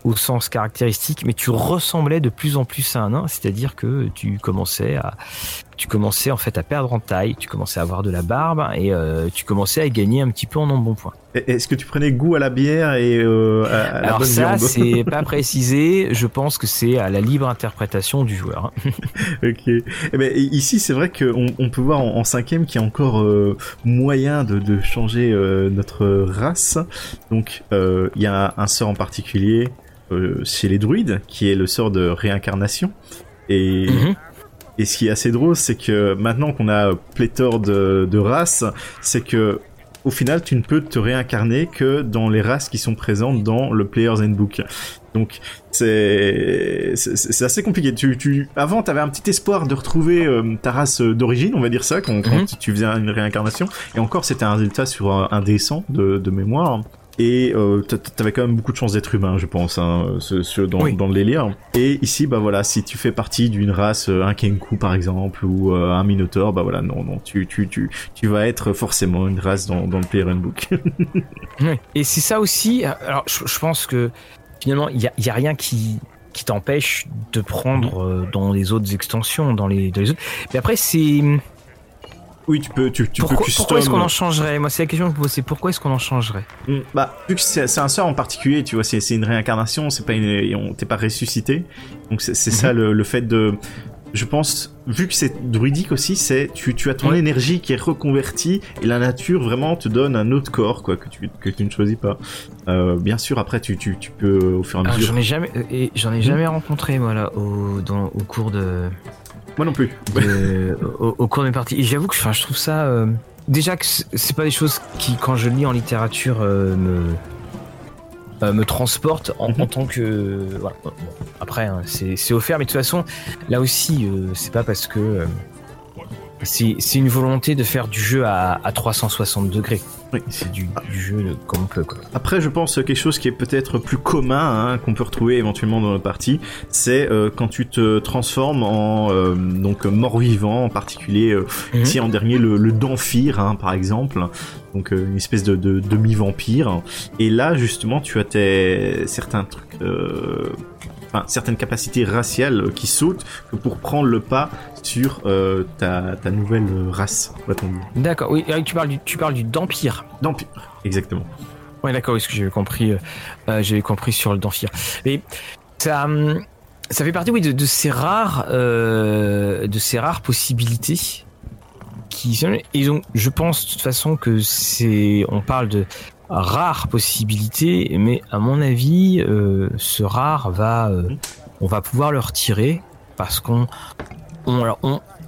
au sens caractéristique, mais tu ressemblais de plus en plus à un nain, c'est-à-dire que tu commençais à, tu commençais en fait à perdre en taille, tu commençais à avoir de la barbe et euh, tu commençais à gagner un petit peu en embonpoint. Est-ce que tu prenais goût à la bière et euh, à, la Alors ça, c'est [LAUGHS] pas précisé. Je pense que c'est à la libre interprétation du joueur. [LAUGHS] ok. Eh ben, ici, c'est vrai qu'on on peut voir en, cinquième qu'il y a encore euh, moyen de, de changer notre race. Donc, il y a un sort en particulier chez les druides, qui est le sort de réincarnation. Et, mhm. Et ce qui est assez drôle, c'est que maintenant qu'on a pléthore de, de races, c'est que au final, tu ne peux te réincarner que dans les races qui sont présentes dans le Player's Handbook. Donc c'est c'est assez compliqué. Tu, tu avant t'avais un petit espoir de retrouver euh, ta race d'origine, on va dire ça, quand, quand mhm. tu faisais une réincarnation. Et encore, c'était un résultat sur un, dessin de, de mémoire et euh, t'avais quand même beaucoup de chance d'être humain, je pense, hein, ce, ce, dans, dans le délire. Et ici, bah voilà, si tu fais partie d'une race, euh, un Kenku par exemple, ou euh, un Minotaur, bah voilà, non, non, tu, tu, tu, tu vas être forcément une race dans, dans le Player Book. [LAUGHS] Et c'est ça aussi, alors je, pense que finalement, il y a, y a rien qui qui t'empêche de prendre euh, dans les autres extensions, dans les, dans les autres. Mais après, c'est oui, tu peux, tu, tu pourquoi, peux custom. Pourquoi est-ce qu'on en changerait? Moi, c'est la question que je me pose. Pourquoi est-ce qu'on en changerait? Hmm, Bah, vu que c'est un sort en particulier, tu vois, c'est une réincarnation. C'est pas une, t'es pas ressuscité. Donc c'est ça mhm. le, le, fait de je pense, vu que c'est druidique aussi, c'est tu, tu as ton énergie qui est reconvertie et la nature vraiment te donne un autre corps quoi que tu que tu ne choisis pas. Euh, bien sûr, après tu, tu, tu peux au fur et à Ah, mesure. j'en ai jamais, et j'en ai jamais rencontré moi là au, dans, au cours de, Moi non plus. au, au cours de mes parties. Et j'avoue que enfin, je trouve ça euh, déjà que c'est pas des choses qui, quand je lis en littérature, euh, me euh, me transportent en, Mhm. en tant que voilà. Bon, après hein, c'est c'est offert, mais de toute façon là aussi c'est pas parce que c'est une volonté de faire du jeu à, à 360 degrés. Oui. C'est du, du jeu de- comme on peut quoi. Après, je pense quelque chose qui est peut-être plus commun, hein, qu'on peut retrouver éventuellement dans nos parties, c'est euh, quand tu te transformes en euh, donc mort-vivant, en particulier euh, Mhm. ici en dernier le, le hein, par exemple, donc une espèce de, de demi-vampire. Et là, justement, tu as tes certains trucs. Euh, Enfin, certaines capacités raciales qui sautent que pour prendre le pas sur euh, ta, ta nouvelle race, va-t-on dire. D'accord, oui, euh, tu parles du, tu parles du Dampire. Dampire, exactement. Oui, d'accord, oui, ce que j'avais compris, euh, euh, compris sur le Dampire. Mais ça, hum, ça fait partie, oui, de, de ces rares, euh, de ces rares possibilités qui. Et donc, je pense de toute façon que c'est, on parle de rares possibilités, mais à mon avis, euh, ce rare va, euh, on va pouvoir le retirer parce qu'on, on,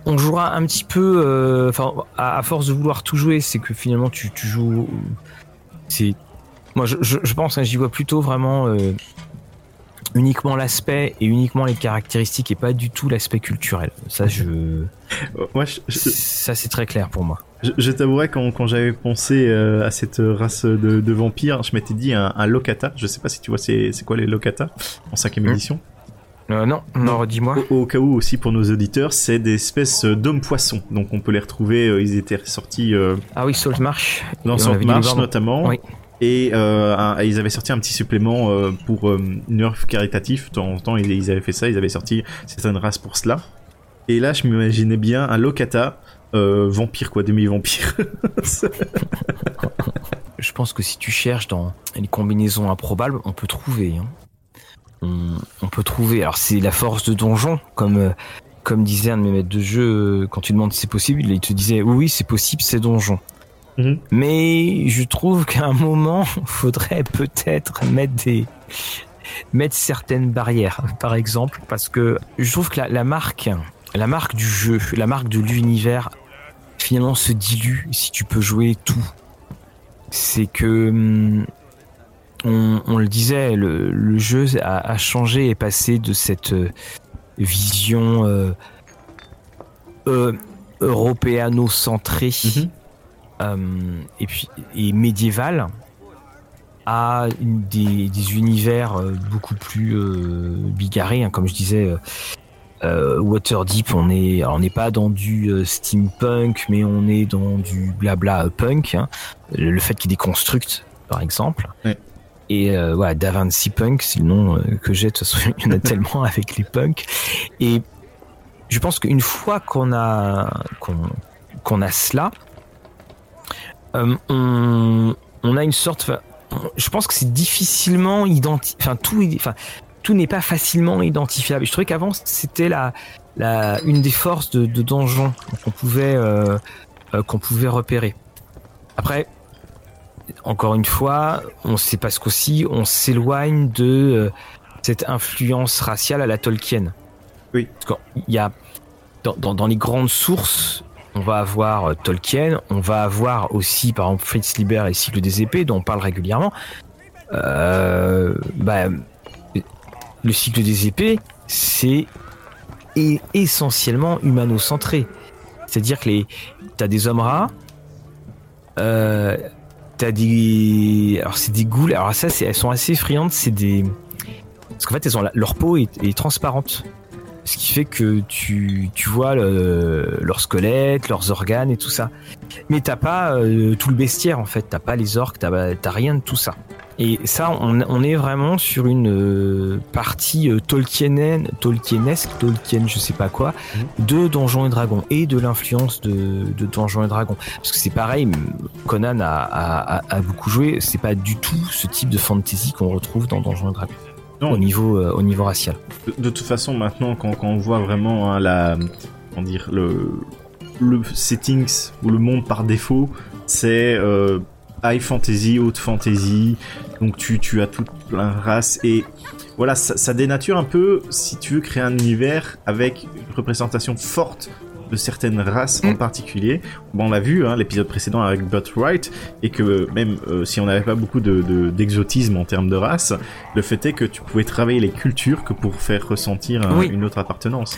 on, jouera un petit peu, euh, enfin, à, force de vouloir tout jouer, c'est que finalement tu, tu joues, c'est, moi je, je, pense, hein, j'y vois plutôt vraiment uniquement l'aspect et uniquement les caractéristiques et pas du tout l'aspect culturel. Ça, je, Euh, Moi, je- je- ça c'est très clair pour moi. Je, je t'avouerais quand, quand j'avais pensé euh, à cette race de, de vampires, je m'étais dit un, un locata. Je sais pas si tu vois c'est quoi les locata en cinquième Hmm. édition? Euh, non, non, redis-moi. Au, au cas où aussi pour nos auditeurs, c'est des espèces d'hommes poissons. Donc on peut les retrouver. euh, ils étaient sortis euh, Ah oui, Salt Marsh. dans Salt Marsh notamment. Oui. Et euh, ils avaient sorti un petit supplément euh, pour euh, Nerf caritatif. De temps en temps, ils, avaient fait ça. Ils avaient sorti certaines races pour cela. Et là, je m'imaginais bien un locata vampire, quoi, demi-vampire. [LAUGHS] Je pense que si tu cherches dans les combinaisons improbables, on peut trouver. hein. On, peut trouver. Alors c'est la force de donjon, comme comme disait un de mes maîtres de jeu quand tu demandes si c'est possible, il te disait oui c'est possible, c'est donjon. Mhm. Mais je trouve qu'à un moment, [LAUGHS] faudrait peut-être mettre des mettre certaines barrières, par exemple, parce que je trouve que la, la marque, la marque du jeu, la marque de l'univers, finalement se dilue si tu peux jouer tout. C'est que hum, on, on le disait, le, le jeu a, a changé et passé de cette euh, vision euh, euh, européano-centrée Mhm. Et puis et médiévale à des, des univers euh, beaucoup plus euh, bigarrés, hein, comme je disais. euh, euh, Waterdeep, on est, alors, on n'est pas dans du euh, steampunk, mais on est dans du blabla euh, punk. hein. Le, le fait qu'il déconstructe, par exemple. Ouais. Et euh, voilà, Da Vinci Punk, c'est le nom euh, que j'ai. De toute façon, il y en a [LAUGHS] tellement avec les punks. Et je pense qu'une fois qu'on a qu'on qu'on a cela, euh, on, on a une sorte. Je pense que c'est difficilement identifié. Enfin, tout, enfin, tout n'est pas facilement identifiable. Je trouvais qu'avant c'était la, la une des forces de, de donjon qu'on pouvait euh, euh, qu'on pouvait repérer. Après, encore une fois, on sait parce qu'aussi on s'éloigne de cette influence raciale à la Tolkien. Oui. Parce qu'il y a dans, dans, dans les grandes sources, on va avoir euh, Tolkien, on va avoir aussi par exemple Fritz Lieber et Cycle des épées dont on parle régulièrement. Euh, bah, le cycle des épées, c'est est essentiellement humano-centré. C'est-à-dire que les, t'as des hommes rats, euh, t'as des, alors c'est des goules. Alors ça, elles sont assez friandes. C'est des, parce qu'en fait, elles ont leur peau est transparente, ce qui fait que tu, tu vois le- leur squelette, leurs organes et tout ça. Mais t'as pas euh, tout le bestiaire en fait. T'as pas les orques, t'as, t'as rien de tout ça. Et ça, on, on est vraiment sur une euh, partie euh, Tolkienienne, Tolkienesque, Tolkien, je sais pas quoi, de Donjons et Dragons et de l'influence de, de Donjons et Dragons. Parce que c'est pareil, Conan a, a, a- a beaucoup joué, c'est pas du tout ce type de fantasy qu'on retrouve dans Donjons et Dragons. Au niveau au niveau racial. De, toute façon, maintenant, quand, quand on voit vraiment hein, la, comment dire, le le settings ou le monde par défaut, c'est high fantasy, haute fantasy. Donc tu, tu as toute plein de races et voilà, ça, dénature un peu si tu veux créer un univers avec une représentation forte de certaines races en mm. particulier. Bon, on l'a vu hein, l'épisode précédent avec Butt Wright et que même euh, si on n'avait pas beaucoup de d'exotisme en termes de race, le fait est que tu pouvais travailler les cultures que pour faire ressentir une autre appartenance.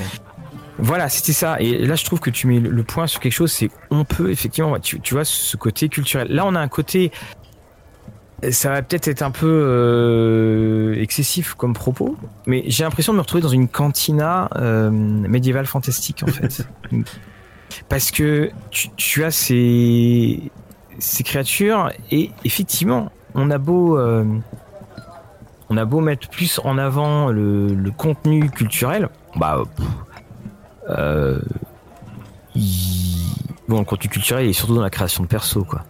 Voilà, c'était ça. Et là, je trouve que tu mets le point sur quelque chose, c'est on peut effectivement, tu, tu vois, ce côté culturel. Là, on a un côté, ça va peut-être être un peu euh, excessif comme propos, mais j'ai l'impression de me retrouver dans une cantina euh, médiévale fantastique en fait, [LAUGHS] parce que tu, tu, as ces ces créatures et effectivement, on a beau euh, on a beau mettre plus en avant le, le contenu culturel, bah bon, le contenu culturel est surtout dans la création de perso, quoi.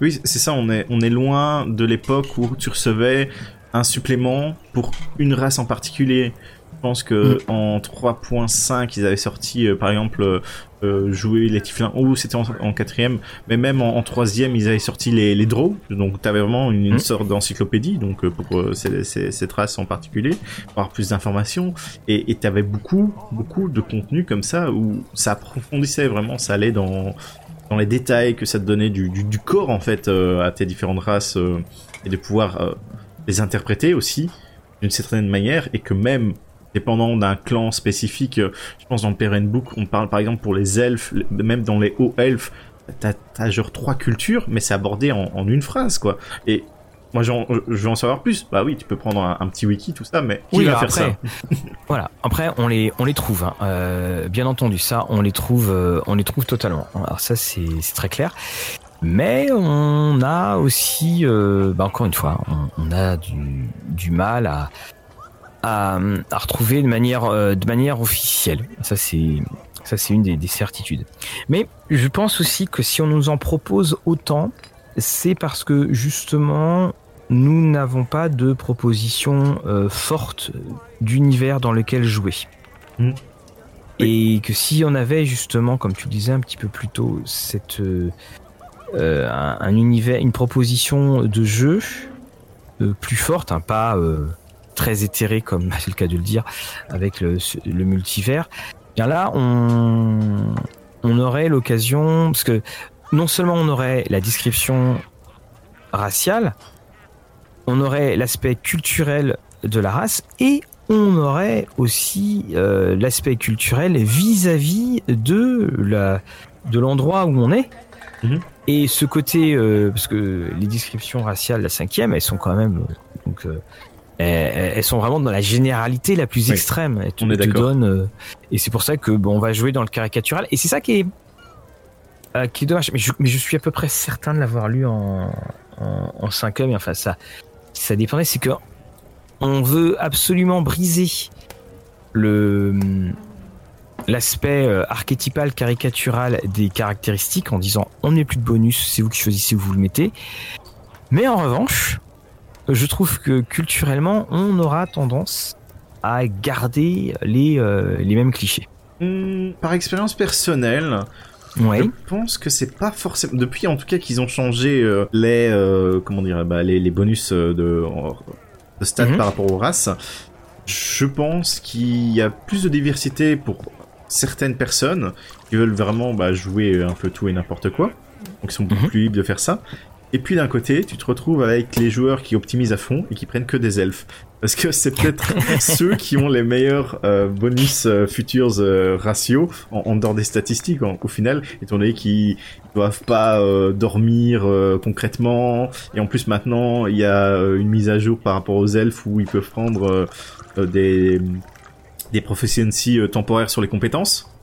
Oui, c'est ça, on est, on est loin de l'époque où tu recevais un supplément pour une race en particulier. Je pense que mm. en 3.5, ils avaient sorti, euh, par exemple, euh, euh, jouer les Tiflins, ou c'était en, quatrième, mais même en, troisième, ils avaient sorti les, les Draws, donc t'avais vraiment une, une mm. sorte d'encyclopédie, donc pour cette race en particulier, pour avoir plus d'informations, et t'avais beaucoup, beaucoup de contenu comme ça, où ça approfondissait vraiment, ça allait dans dans les détails, que ça te donnait du, corps en fait à tes différentes races et de pouvoir les interpréter aussi d'une certaine manière et que même dépendant d'un clan spécifique, euh, je pense dans le Parent Book, on parle par exemple pour les elfes, même dans les hauts elfes, t'as, as genre trois cultures, mais c'est abordé en, une phrase, quoi. Et moi, je veux en savoir plus. Bah oui, tu peux prendre un, petit wiki, tout ça, mais qui va faire ça [LAUGHS] Voilà. Après, on les, on les trouve. Hein. Euh, bien entendu, ça, on les trouve, euh, on les trouve totalement. Alors ça, c'est, très clair. Mais on a aussi, bah encore une fois, on, a du, du mal à, à, retrouver de manière, euh, de manière officielle. Ça, c'est ça, c'est une des, certitudes. Mais je pense aussi que si on nous en propose autant, c'est parce que justement, nous n'avons pas de proposition euh, forte d'univers dans lequel jouer. Hmm. Et que si on avait justement, comme tu le disais un petit peu plus tôt, cette euh, un, univers, une proposition de jeu plus forte, hein, pas très éthéré, comme [LAUGHS] c'est le cas de le dire, avec le, multivers, bien là, on, on aurait l'occasion, parce que non seulement on aurait la description raciale, on aurait l'aspect culturel de la race et on aurait aussi euh, l'aspect culturel vis-à-vis de la de l'endroit où on est. Mhm. Et ce côté, euh, parce que les descriptions raciales, la cinquième, elles sont quand même donc euh, elles, sont vraiment dans la généralité la plus extrême. Elles on est d'accord. Et c'est pour ça que bon, on va jouer dans le caricatural. Et c'est ça qui est qui est dommage. Mais je, mais je suis à peu près certain de l'avoir lu en en, en 5 e enfin ça ça dépendait. C'est que on veut absolument briser le l'aspect euh, archétypal caricatural des caractéristiques en disant on n'est plus de bonus, c'est vous qui choisissez où vous le mettez. Mais en revanche, je trouve que culturellement, on aura tendance à garder les, euh, les mêmes clichés. Hmm, par expérience personnelle, je pense que c'est pas forcément depuis en tout cas qu'ils ont changé euh, les euh, comment dire bah, les, les bonus de, de stats mhm. par rapport aux races. Je pense qu'il y a plus de diversité pour certaines personnes qui veulent vraiment bah, jouer un peu tout et n'importe quoi. Donc ils sont beaucoup mhm. plus libres de faire ça. Et puis d'un côté, tu te retrouves avec les joueurs qui optimisent à fond et qui prennent que des elfes. [LAUGHS] Parce que c'est peut-être [LAUGHS] ceux qui ont les meilleurs euh, bonus euh, futurs euh, ratios en, dehors des statistiques au final, étant donné qu'ils doivent pas dormir concrètement. Et en plus maintenant, il y a une mise à jour par rapport aux elfes où ils peuvent prendre des des proficiency temporaires sur les compétences.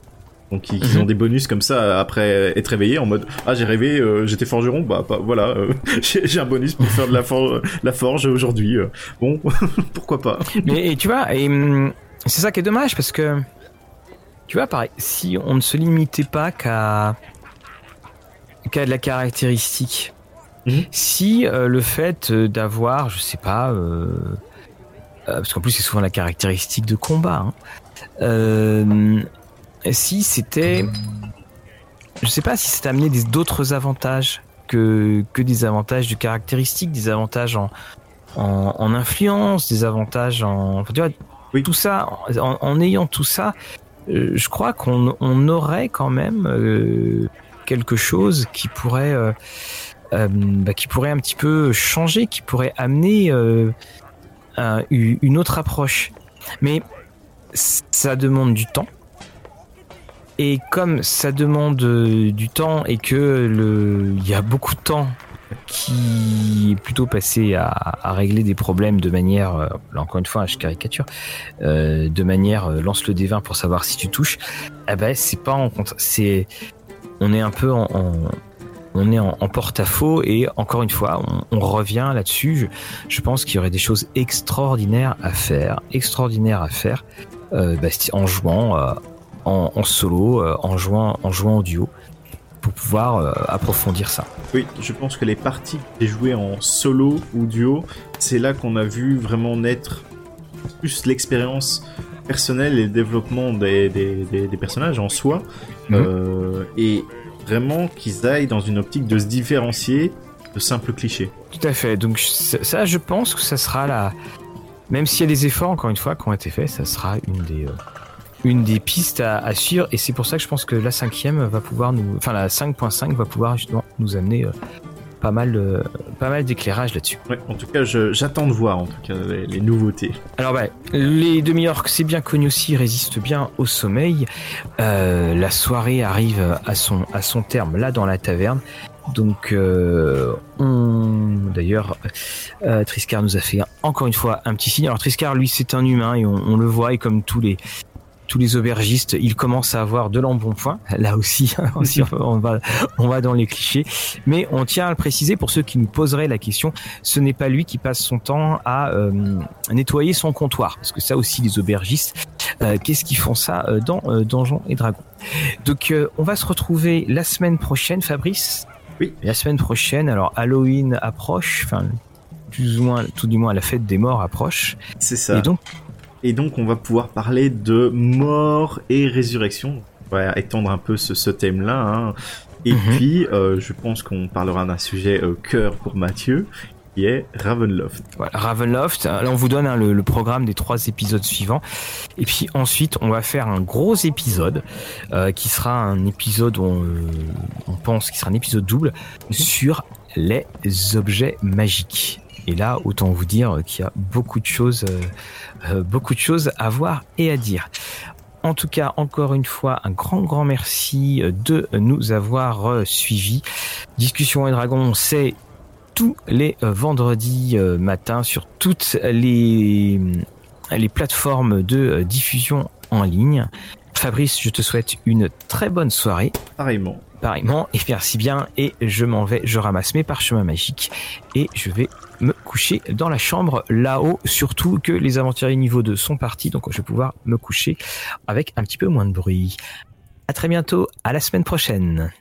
Donc ils, mhm. ont des bonus comme ça après être réveillés en mode ah j'ai rêvé euh, j'étais forgeron bah, voilà euh, [LAUGHS] j'ai un bonus pour faire de la, la forge aujourd'hui euh. bon [LAUGHS] pourquoi pas mais tu vois et hum, c'est ça qui est dommage parce que tu vois pareil si on ne se limitait pas qu'à qu'à de la caractéristique mhm. si le fait d'avoir je sais pas parce qu'en plus c'est souvent la caractéristique de combat. Hein. Si c'était, je sais pas si c'est amené d'autres avantages que que des avantages de caractéristiques, des avantages en en, influence, des avantages en, tu vois, oui. tout ça, en, ayant tout ça, je crois qu'on aurait quand même quelque chose qui pourrait euh, bah, qui pourrait un petit peu changer, qui pourrait amener euh, une autre approche. Mais ça demande du temps. Et comme ça demande euh, du temps et que le, il y a beaucoup de temps qui est plutôt passé à, régler des problèmes de manière, là encore une fois, je caricature, de manière lance le D20 pour savoir si tu touches. Eh ben c'est pas en c'est on est un peu en, on est en, porte-à-faux et encore une fois, on, revient là-dessus. Je, pense qu'il y aurait des choses extraordinaires à faire, extraordinaires à faire euh, en jouant euh, en, solo, euh, en jouant en jouant en duo pour pouvoir approfondir ça. Oui, je pense que les parties que jouées en solo ou duo, c'est là qu'on a vu vraiment naître plus l'expérience personnelle et le développement des, personnages en soi. Mhm. et vraiment qu'ils aillent dans une optique de se différencier de simples clichés. Tout à fait. Donc ça, je pense que ça sera la... Même s'il y a des efforts, encore une fois, qui ont été faits, ça sera une des, euh, une des pistes à, suivre. Et c'est pour ça que je pense que la cinquième va pouvoir nous... Enfin, la 5.5 va pouvoir justement nous amener... Euh, pas mal, euh, pas mal d'éclairage là-dessus. Ouais, en tout cas, j'attends de voir en tout cas les, nouveautés. Alors bah, les demi-orques, c'est bien connu aussi, résistent bien au sommeil. Euh, la soirée arrive à son, à son terme là dans la taverne. Donc, euh, on... d'ailleurs, Triscar nous a fait encore une fois un petit signe. Alors Triscar, lui, c'est un humain et on, on, le voit et comme tous les tous les aubergistes, ils commencent à avoir de l'embonpoint. Là aussi, [LAUGHS] on va, on va dans les clichés. Mais on tient à le préciser pour ceux qui nous poseraient la question, ce n'est pas lui qui passe son temps à euh, nettoyer son comptoir. Parce que ça aussi, les aubergistes, euh, qu'est-ce qu'ils font ça euh, dans Donjons et Dragons Donc, on va se retrouver la semaine prochaine, Fabrice. Oui. La semaine prochaine, alors Halloween approche, enfin plus ou moins, tout du moins la fête des morts approche. C'est ça. Et donc, et donc on va pouvoir parler de mort et résurrection. On va étendre un peu ce, thème-là. Hein. Et mhm. puis, euh, je pense qu'on parlera d'un sujet euh, cœur pour Mathieu, qui est Ravenloft. Voilà, Ravenloft. Là, on vous donne hein, le, programme des trois épisodes suivants. Et puis ensuite, on va faire un gros épisode euh, qui sera un épisode, on, on pense, qui sera un épisode double mhm. sur les objets magiques. Et là, autant vous dire qu'il y a beaucoup de choses, euh, euh, beaucoup de choses à voir et à dire. En tout cas, encore une fois, un grand, grand merci de nous avoir euh, suivis. Discussion et Dragon, c'est tous les vendredis matin sur toutes les plateformes de diffusion en ligne. Fabrice, je te souhaite une très bonne soirée. Pareillement. Pareillement, et merci bien. Et je m'en vais, je ramasse mes parchemins magiques et je vais me coucher dans la chambre là-haut, surtout que les aventuriers niveau 2 sont partis, donc je vais pouvoir me coucher avec un petit peu moins de bruit. À très bientôt, à la semaine prochaine.